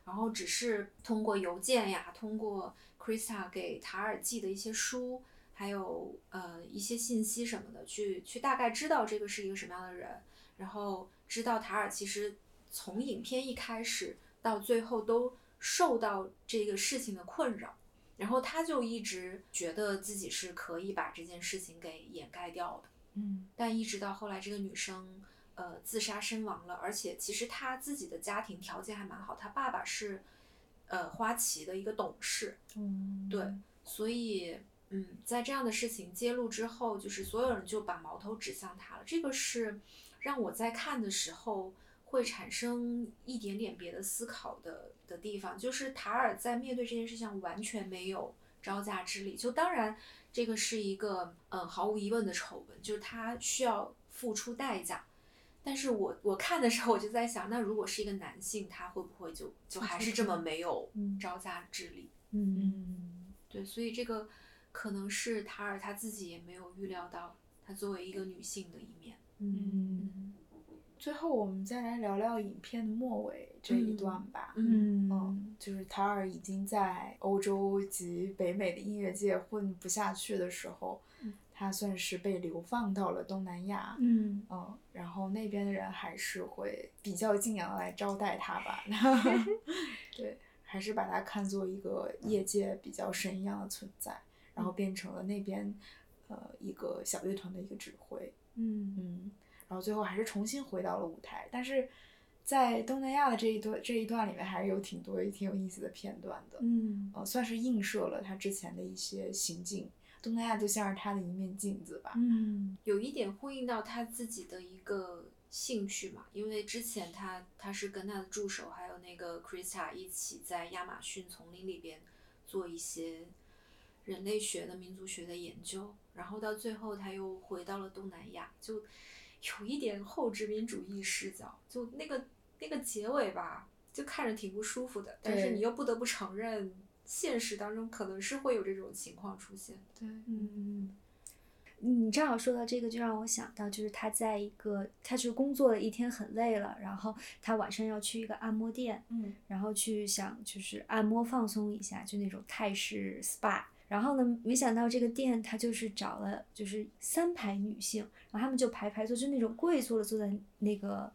然后只是通过邮件呀，通过 Krista 给塔尔寄的一些书，还有呃一些信息什么的，去去大概知道这个是一个什么样的人，然后知道塔尔其实从影片一开始到最后都受到这个事情的困扰。然后他就一直觉得自己是可以把这件事情给掩盖掉的，嗯但一直到后来这个女生呃自杀身亡了，而且其实她自己的家庭条件还蛮好，她爸爸是呃花旗的一个董事，嗯，对，所以嗯，在这样的事情揭露之后，就是所有人就把矛头指向他了。这个是让我在看的时候会产生一点点别的思考的的地方，就是塔尔在面对这件事情完全没有招架之力。就当然，这个是一个嗯毫无疑问的丑闻，就是他需要付出代价。但是我我看的时候，我就在想，那如果是一个男性，他会不会就就还是这么没有嗯招架之力？嗯对，所以这个可能是塔尔他自己也没有预料到，他作为一个女性的一面。嗯，最后我们再来聊聊影片的末尾这一段吧。嗯嗯，就是塔尔已经在欧洲及北美的音乐界混不下去的时候，嗯他算是被流放到了东南亚。嗯嗯，然后那边的人还是会比较敬仰地来招待他吧。<laughs> 对，还是把他看作一个业界比较神一样的存在，然后变成了那边呃一个小乐团的一个指挥。嗯嗯，然后最后还是重新回到了舞台，但是在东南亚的这一段这一段里面，还是有挺多挺有意思的片段的，嗯呃，算是映射了他之前的一些行径。东南亚就像是他的一面镜子吧。嗯有一点呼应到他自己的一个兴趣嘛，因为之前他他是跟他的助手还有那个 Krista 一起在亚马逊丛林里边做一些人类学的民族学的研究，然后到最后他又回到了东南亚，就有一点后殖民主义视角，就那个那个结尾吧，就看着挺不舒服的，但是你又不得不承认。现实当中可能是会有这种情况出现，对，嗯，你正好说到这个，就让我想到，就是他在一个，他是工作了一天很累了，然后他晚上要去一个按摩店，嗯然后去想就是按摩放松一下，就那种泰式 SPA。然后呢，没想到这个店他就是找了就是三排女性，然后他们就排排坐，就那种跪坐的坐在那个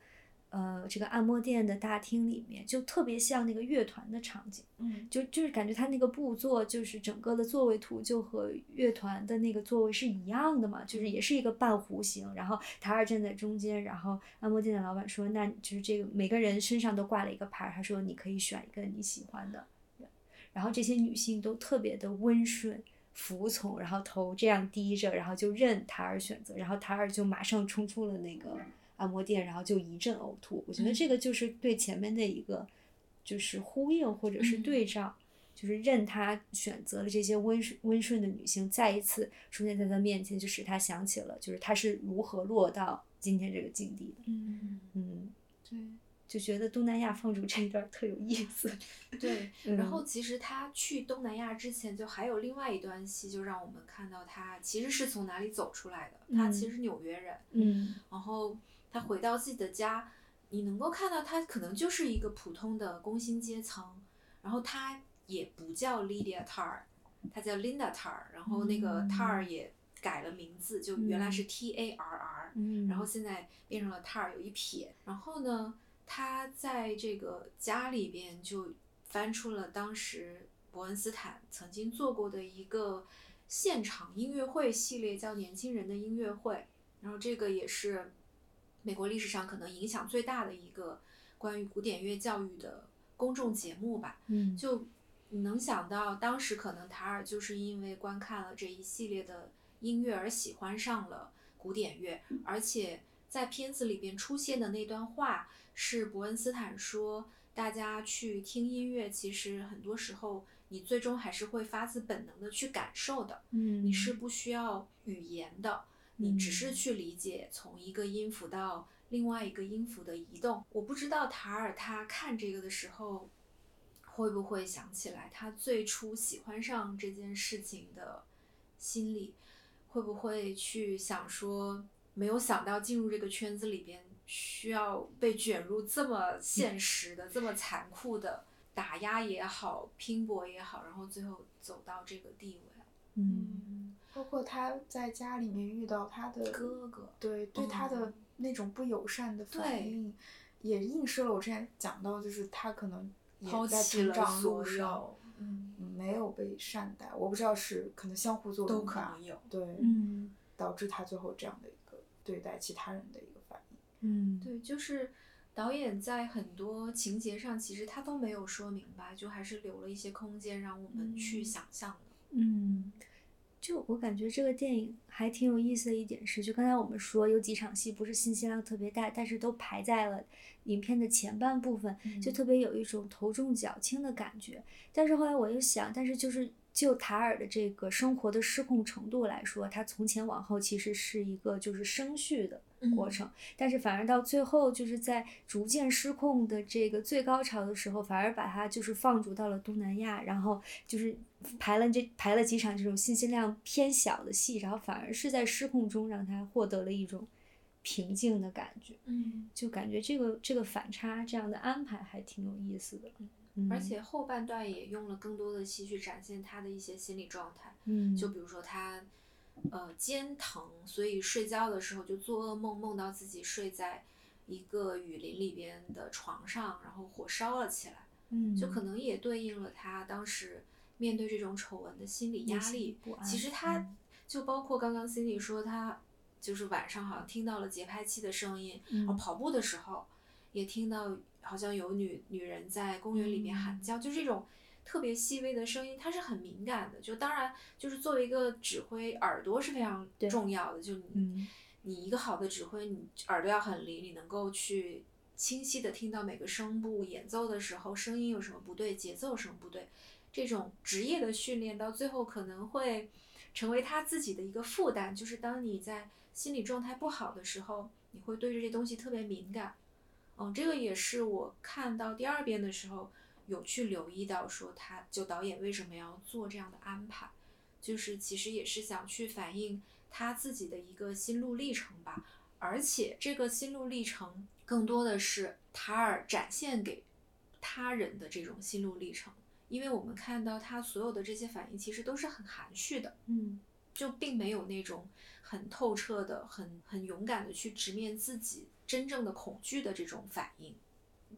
呃这个按摩店的大厅里面，就特别像那个乐团的场景。嗯就就是感觉他那个布座，就是整个的座位图就和乐团的那个座位是一样的嘛，就是也是一个半弧形，然后塔尔站在中间，然后按摩店的老板说，那就是这个每个人身上都挂了一个牌儿，他说你可以选一个你喜欢的人，然后这些女性都特别的温顺。服从，然后头这样低着，然后就任塔尔选择，然后塔尔就马上冲出了那个按摩店，然后就一阵呕吐。我觉得这个就是对前面的一个就是呼应或者是嗯对照，就是任他选择了这些温顺温顺的女性再一次出现在他面前，就使他想起了就是他是如何落到今天这个境地的。嗯，嗯，对，就觉得东南亚放逐这一段特有意思。<laughs> 对，嗯然后其实他去东南亚之前，就还有另外一段戏，就让我们看到他其实是从哪里走出来的。他其嗯实是纽约人，嗯然后他回到自己的家，你能够看到他可能就是一个普通的工薪阶层，然后他也不叫 Lydia Tar，他叫 Linda Tar，然后那个嗯 Tar 也改了名字，就原来是 T A R R，嗯，然后现在变成了 tar 有一撇，然后呢，他在这个家里边就翻出了当时伯恩斯坦曾经做过的一个现场音乐会系列，叫《年轻人的音乐会》，然后这个也是美国历史上可能影响最大的一个关于古典乐教育的公众节目吧。嗯就你能想到，当时可能塔尔就是因为观看了这一系列的音乐而喜欢上了古典乐，而且在片子里边出现的那段话是伯恩斯坦说，大家去听音乐，其实很多时候你最终还是会发自本能的去感受的，嗯你是不需要语言的，你只是嗯去理解从一个音符到另外一个音符的移动。我不知道塔尔他看这个的时候，会不会想起来他最初喜欢上这件事情的心理，会不会去想说，没有想到进入这个圈子里边需要被卷入这么现实的、这么残酷的打压也好、拼搏也好，然后最后走到这个地位。嗯包括他在家里面遇到他的哥哥对对他的嗯那种不友善的反对应，也映射了我之前讲到，就是他可能也抛在弃了成长所路上有，嗯，嗯没有被善待，我不知道是可能相互作都用吧可能，有。对，嗯导致他最后这样的一个对待其他人的一个。嗯对，就是导演在很多情节上，其实他都没有说明白，就还是留了一些空间让我们去嗯想象的。嗯，就我感觉这个电影还挺有意思的一点是，就刚才我们说有几场戏不是信息量特别大，但是都排在了影片的前半部分，就嗯特别有一种头重脚轻的感觉。但是后来我又想，但是就是就塔尔的这个生活的失控程度来说，他从前往后其实是一个就是升序的过嗯。程，但是反而到最后就是在逐渐失控的这个最高潮的时候，反而把他就是放逐到了东南亚，然后就是排了这排了几场这种信息量偏小的戏，然后反而是在失控中让他获得了一种平静的感觉，嗯，就感觉这个这个反差这样的安排还挺有意思的。嗯。而且后半段也用了更多的戏去展现他的一些心理状态，嗯，就比如说他，呃，肩疼，所以睡觉的时候就做噩梦，梦到自己睡在一个雨林里边的床上，然后火烧了起来，嗯，就可能也对应了他当时面对这种丑闻的心理压力其实他嗯就包括刚刚 Cindy 说他就是晚上好像听到了节拍器的声音，然后嗯跑步的时候也听到好像有女女人在公园里面喊。嗯叫，就这种特别细微的声音，它是很敏感的。就当然就是作为一个指挥，耳朵是非常重要的。就你、嗯你一个好的指挥，你耳朵要很灵，你能够去清晰的听到每个声部演奏的时候声音有什么不对，节奏有什么不对。这种职业的训练到最后可能会成为他自己的一个负担，就是当你在心理状态不好的时候，你会对这些东西特别敏感。嗯，这个也是我看到第二遍的时候有去留意到，说他就导演为什么要做这样的安排，就是其实也是想去反映他自己的一个心路历程吧。而且这个心路历程更多的是塔尔展现给他人的这种心路历程，因为我们看到他所有的这些反应其实都是很含蓄的，嗯就并没有那种很透彻的、很很勇敢的去直面自己真正的恐惧的这种反应。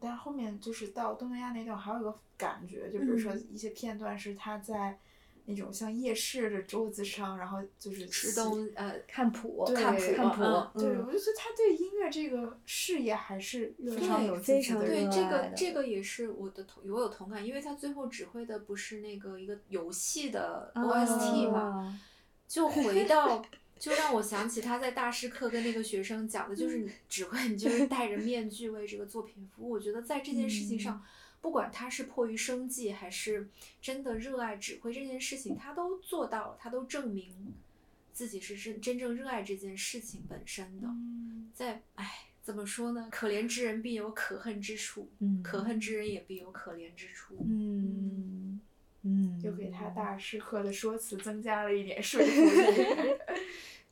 但后面就是到东南亚那段，还有一个感觉，就比如说嗯。一些片段是他在那种像夜市的桌子上，然后就是吃写东呃看谱看谱看谱嗯，对，嗯。我就觉得他对音乐这个事业还是非常有非常对这个这个也是我的同我有同感，因为他最后指挥的不是那个一个游戏的 OST 嘛，<laughs> 啊就回到，就让我想起他在大师课跟那个学生讲的，就是你指挥，你就是戴着面具为这个作品服务。我觉得在这件事情上，不管他是迫于生计，还是真的热爱指挥这件事情，他都做到了，他都证明自己是真真正热爱这件事情本身的。嗯在唉，怎么说呢？可怜之人必有可恨之处，嗯可恨之人也必有可怜之处。嗯嗯，就给他大师课的说辞增加了一点说服力。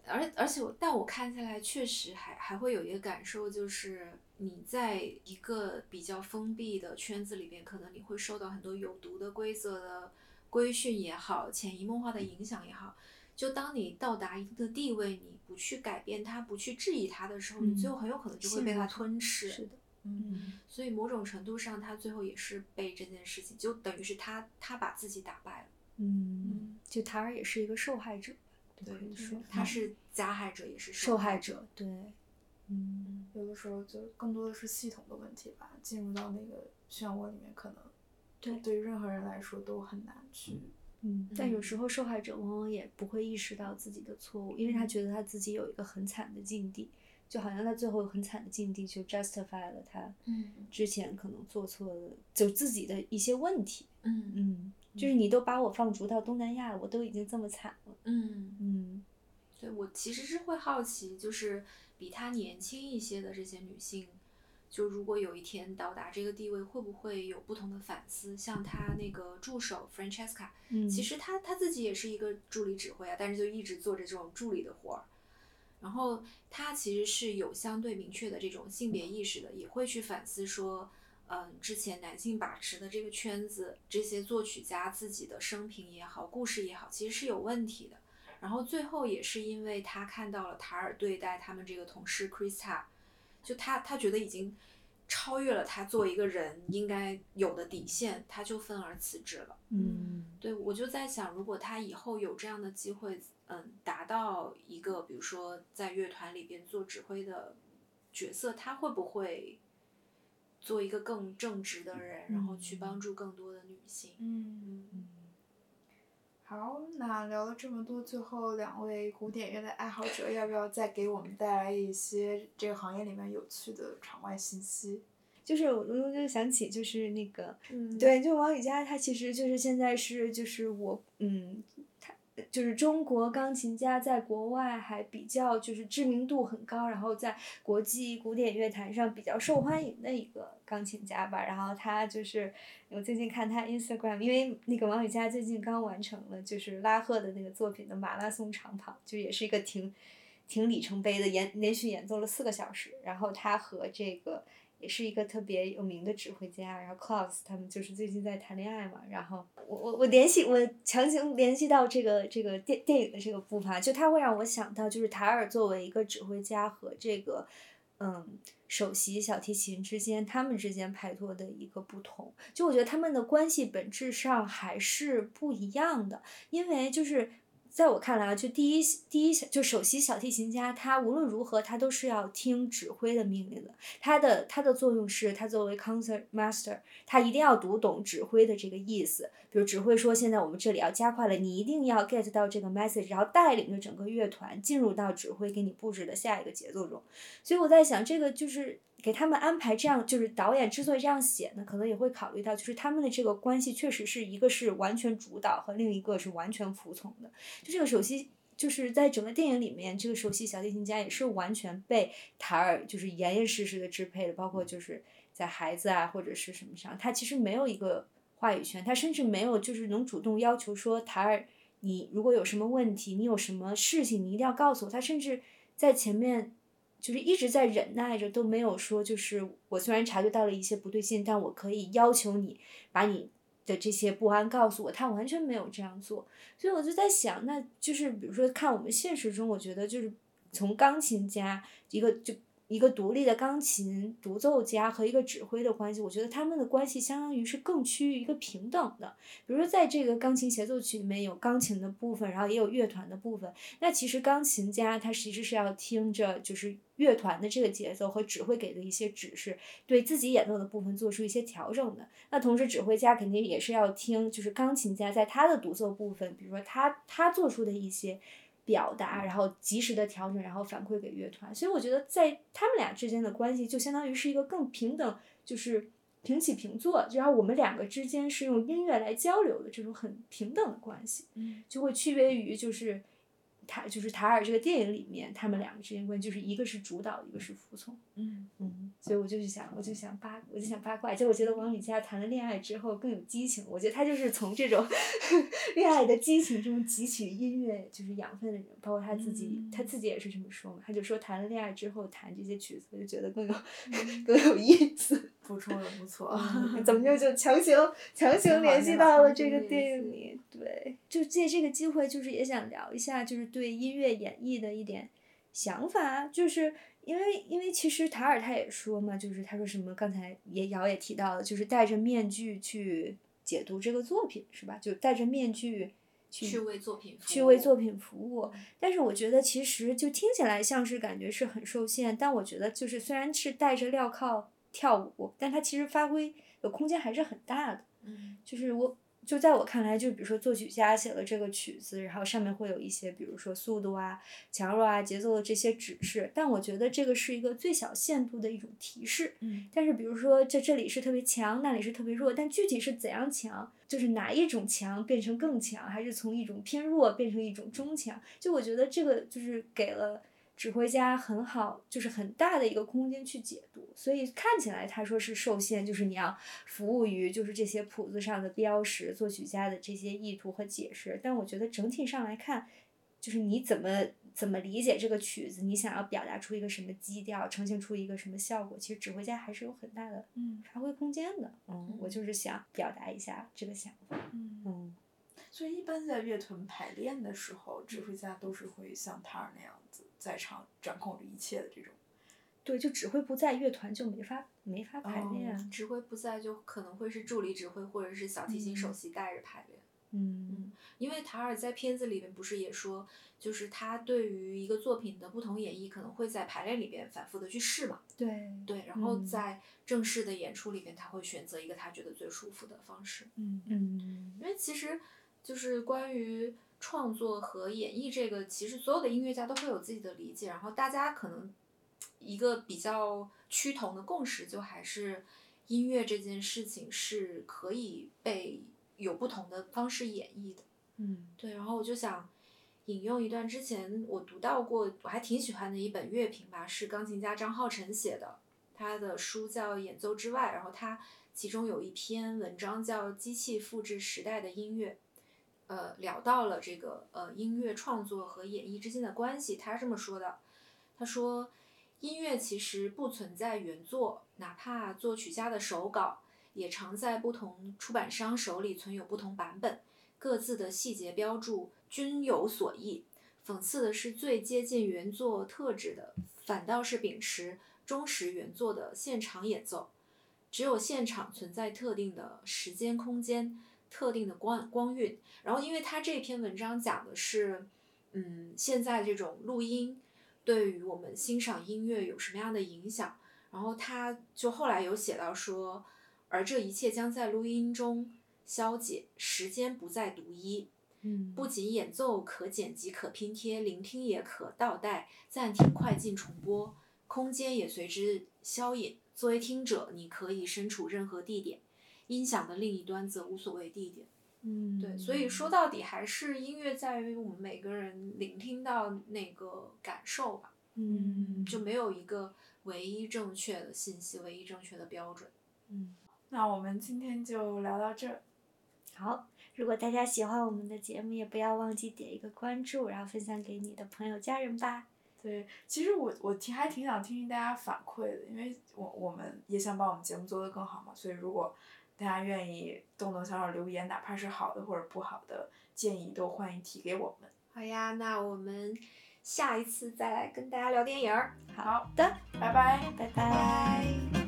<laughs> 而而且我，但我看下来确实还还会有一个感受，就是你在一个比较封闭的圈子里边，可能你会受到很多有毒的规则的规训也好，潜移默化的影响也好。就当你到达一定的地位，你不去改变它，不去质疑它的时候，你最后很有可能就会被它吞噬。是的，嗯，所以某种程度上，他最后也是被这件事情，就等于是他他把自己打败了。嗯，就塔尔也是一个受害者，对他是加害者，也是受害害者，对，嗯有的时候就更多的是系统的问题吧，进入到那个漩涡里面，可能对对于任何人来说都很难去。嗯，但有嗯时候受害者往往也不会意识到自己的错误，因为他觉得他自己有一个很惨的境地，就好像他最后很惨的境地就 justify 了他嗯之前可能做错的就自己的一些问题。嗯嗯，就是你都把我放逐到东南亚了，我都已经这么惨了。嗯，嗯对我其实是会好奇，就是比他年轻一些的这些女性，就如果有一天到达这个地位，会不会有不同的反思？像他那个助手 Francesca，嗯，其实她她自己也是一个助理指挥啊，但是就一直做着这种助理的活儿。然后他其实是有相对明确的这种性别意识的，也会去反思说，嗯，之前男性把持的这个圈子，这些作曲家自己的生平也好，故事也好，其实是有问题的。然后最后也是因为他看到了塔尔对待他们这个同事 Krista，就他他觉得已经超越了他作为一个人应该有的底线，他就愤而辞职了。嗯对，我就在想，如果他以后有这样的机会，嗯，达到一个比如说在乐团里边做指挥的角色，他会不会做一个更正直的人，然后去帮助更多的女性？嗯，嗯，好，那聊了这么多，最后两位古典乐的爱好者，要不要再给我们带来一些这个行业里面有趣的场外信息？就是我我就想起就是那个嗯，对，就王羽佳，他其实就是现在是就是我嗯，他就是中国钢琴家在国外还比较就是知名度很高，然后在国际古典乐坛上比较受欢迎的一个钢琴家吧。然后他就是我最近看他 Instagram，因为那个王羽佳最近刚完成了就是拉赫的那个作品的马拉松长跑，就也是一个挺。挺里程碑的，演连续演奏了四个小时。然后他和这个也是一个特别有名的指挥家，然后 Klaus 他们就是最近在谈恋爱嘛。然后我我我联系我强行联系到这个这个电电影的这个步伐，就他会让我想到，就是塔尔作为一个指挥家和这个嗯首席小提琴之间，他们之间拍拖的一个不同。就我觉得他们的关系本质上还是不一样的，因为就是。在我看来啊，就第一第一就首席小提琴家，他无论如何他都是要听指挥的命令的。他的他的作用是，他作为 concert master，他一定要读懂指挥的这个意思。比如指挥说现在我们这里要加快了，你一定要 get 到这个 message，然后带领着整个乐团进入到指挥给你布置的下一个节奏中。所以我在想，这个就是。给他们安排这样，就是导演之所以这样写呢，可能也会考虑到，就是他们的这个关系确实是一个是完全主导，和另一个是完全服从的。就这个首席，就是在整个电影里面，这个首席小提琴家也是完全被塔尔就是严严实实的支配的，包括就是在孩子啊或者是什么上，他其实没有一个话语权，他甚至没有就是能主动要求说塔尔，你如果有什么问题，你有什么事情，你一定要告诉我。他甚至在前面。就是一直在忍耐着，都没有说，就是我虽然察觉到了一些不对劲，但我可以要求你把你的这些不安告诉我。他完全没有这样做，所以我就在想，那就是比如说看我们现实中，我觉得就是从钢琴家一个就。一个独立的钢琴独奏家和一个指挥的关系，我觉得他们的关系相当于是更趋于一个平等的。比如说，在这个钢琴协奏曲里面有钢琴的部分，然后也有乐团的部分。那其实钢琴家他其实是要听着就是乐团的这个节奏和指挥给的一些指示，对自己演奏的部分做出一些调整的。那同时，指挥家肯定也是要听就是钢琴家在他的独奏部分，比如说他他做出的一些。表达，然后及时的调整，然后反馈给乐团。所以我觉得在他们俩之间的关系，就相当于是一个更平等，就是平起平坐。然后我们两个之间是用音乐来交流的这种很平等的关系，就会区别于就是。塔就是塔尔这个电影里面，他们两个之间关系就是一个是主导，一个是服从。嗯嗯，所以我就是想，我就想八，我就想八卦。就我觉得王雨佳谈了恋爱之后更有激情，我觉得他就是从这种 <laughs> 恋爱的激情中汲取音乐就是养分的人，包括他自己，他自己也是这么说嘛。他就说谈了恋爱之后弹这些曲子，就觉得更有 <laughs> 更有意思。补充的不错，<laughs> 怎么就就强行强行联系到了这个电影里？对，就借这个机会，就是也想聊一下，就是对音乐演绎的一点想法。就是因为，因为其实塔尔他也说嘛，就是他说什么，刚才也瑶也提到了，就是戴着面具去解读这个作品，是吧？就戴着面具去为作品去为作品服务。但是我觉得，其实就听起来像是感觉是很受限，但我觉得就是虽然是戴着镣铐。跳舞，但它其实发挥的空间还是很大的。嗯，就是我，就在我看来，就比如说作曲家写了这个曲子，然后上面会有一些，比如说速度啊、强弱啊、节奏的这些指示。但我觉得这个是一个最小限度的一种提示。嗯，但是比如说这这里是特别强，那里是特别弱，但具体是怎样强，就是哪一种强变成更强，还是从一种偏弱变成一种中强？就我觉得这个就是给了。指挥家很好，就是很大的一个空间去解读，所以看起来他说是受限，就是你要服务于就是这些谱子上的标识，作曲家的这些意图和解释。但我觉得整体上来看，就是你怎么怎么理解这个曲子，你想要表达出一个什么基调，呈现出一个什么效果，其实指挥家还是有很大的发挥空间的。嗯，我就是想表达一下这个想法。嗯，所以一般在乐团排练的时候，指挥家都是会像他那样子。在场掌控着一切的这种，对，就指挥不在，乐团就没法没法排练。指挥不在，就可能会是助理指挥或者是小提琴首席带着排练。嗯，因为塔尔在片子里面不是也说，就是他对于一个作品的不同演绎，可能会在排练里边反复的去试嘛。对对，然后在正式的演出里边，他会选择一个他觉得最舒服的方式。嗯嗯，因为其实就是关于。创作和演绎这个，其实所有的音乐家都会有自己的理解，然后大家可能一个比较趋同的共识，就还是音乐这件事情是可以被有不同的方式演绎的。嗯，对。然后我就想引用一段之前我读到过，我还挺喜欢的一本乐评吧，是钢琴家张浩辰写的，他的书叫《演奏之外》，然后他其中有一篇文章叫《机器复制时代的音乐》。呃聊到了这个呃音乐创作和演绎之间的关系，他这么说的，他说音乐其实不存在原作，哪怕作曲家的手稿也常在不同出版商手里存有不同版本，各自的细节标注均有所异。讽刺的是，最接近原作特质的，反倒是秉持忠实原作的现场演奏。只有现场存在特定的时间空间、特定的光光晕。然后，因为他这篇文章讲的是，嗯，现在这种录音对于我们欣赏音乐有什么样的影响。然后，他就后来有写到说，而这一切将在录音中消解，时间不再独一。嗯不仅演奏可剪辑、可拼贴，聆听也可倒带、暂停、快进、重播，空间也随之消隐。作为听者，你可以身处任何地点，音响的另一端则无所谓地点。嗯，对，所以说到底还是音乐在于我们每个人聆听到那个感受吧，嗯，就没有一个唯一正确的信息、唯一正确的标准。嗯，那我们今天就聊到这儿。好。如果大家喜欢我们的节目，也不要忘记点一个关注，然后分享给你的朋友、家人吧。对，其实我我挺还挺想听听大家反馈的，因为我我们也想把我们节目做得更好嘛，所以如果大家愿意动动小手留言，哪怕是好的或者不好的建议，都欢迎提给我们。好呀，那我们下一次再来跟大家聊电影儿。好的，拜拜。拜拜。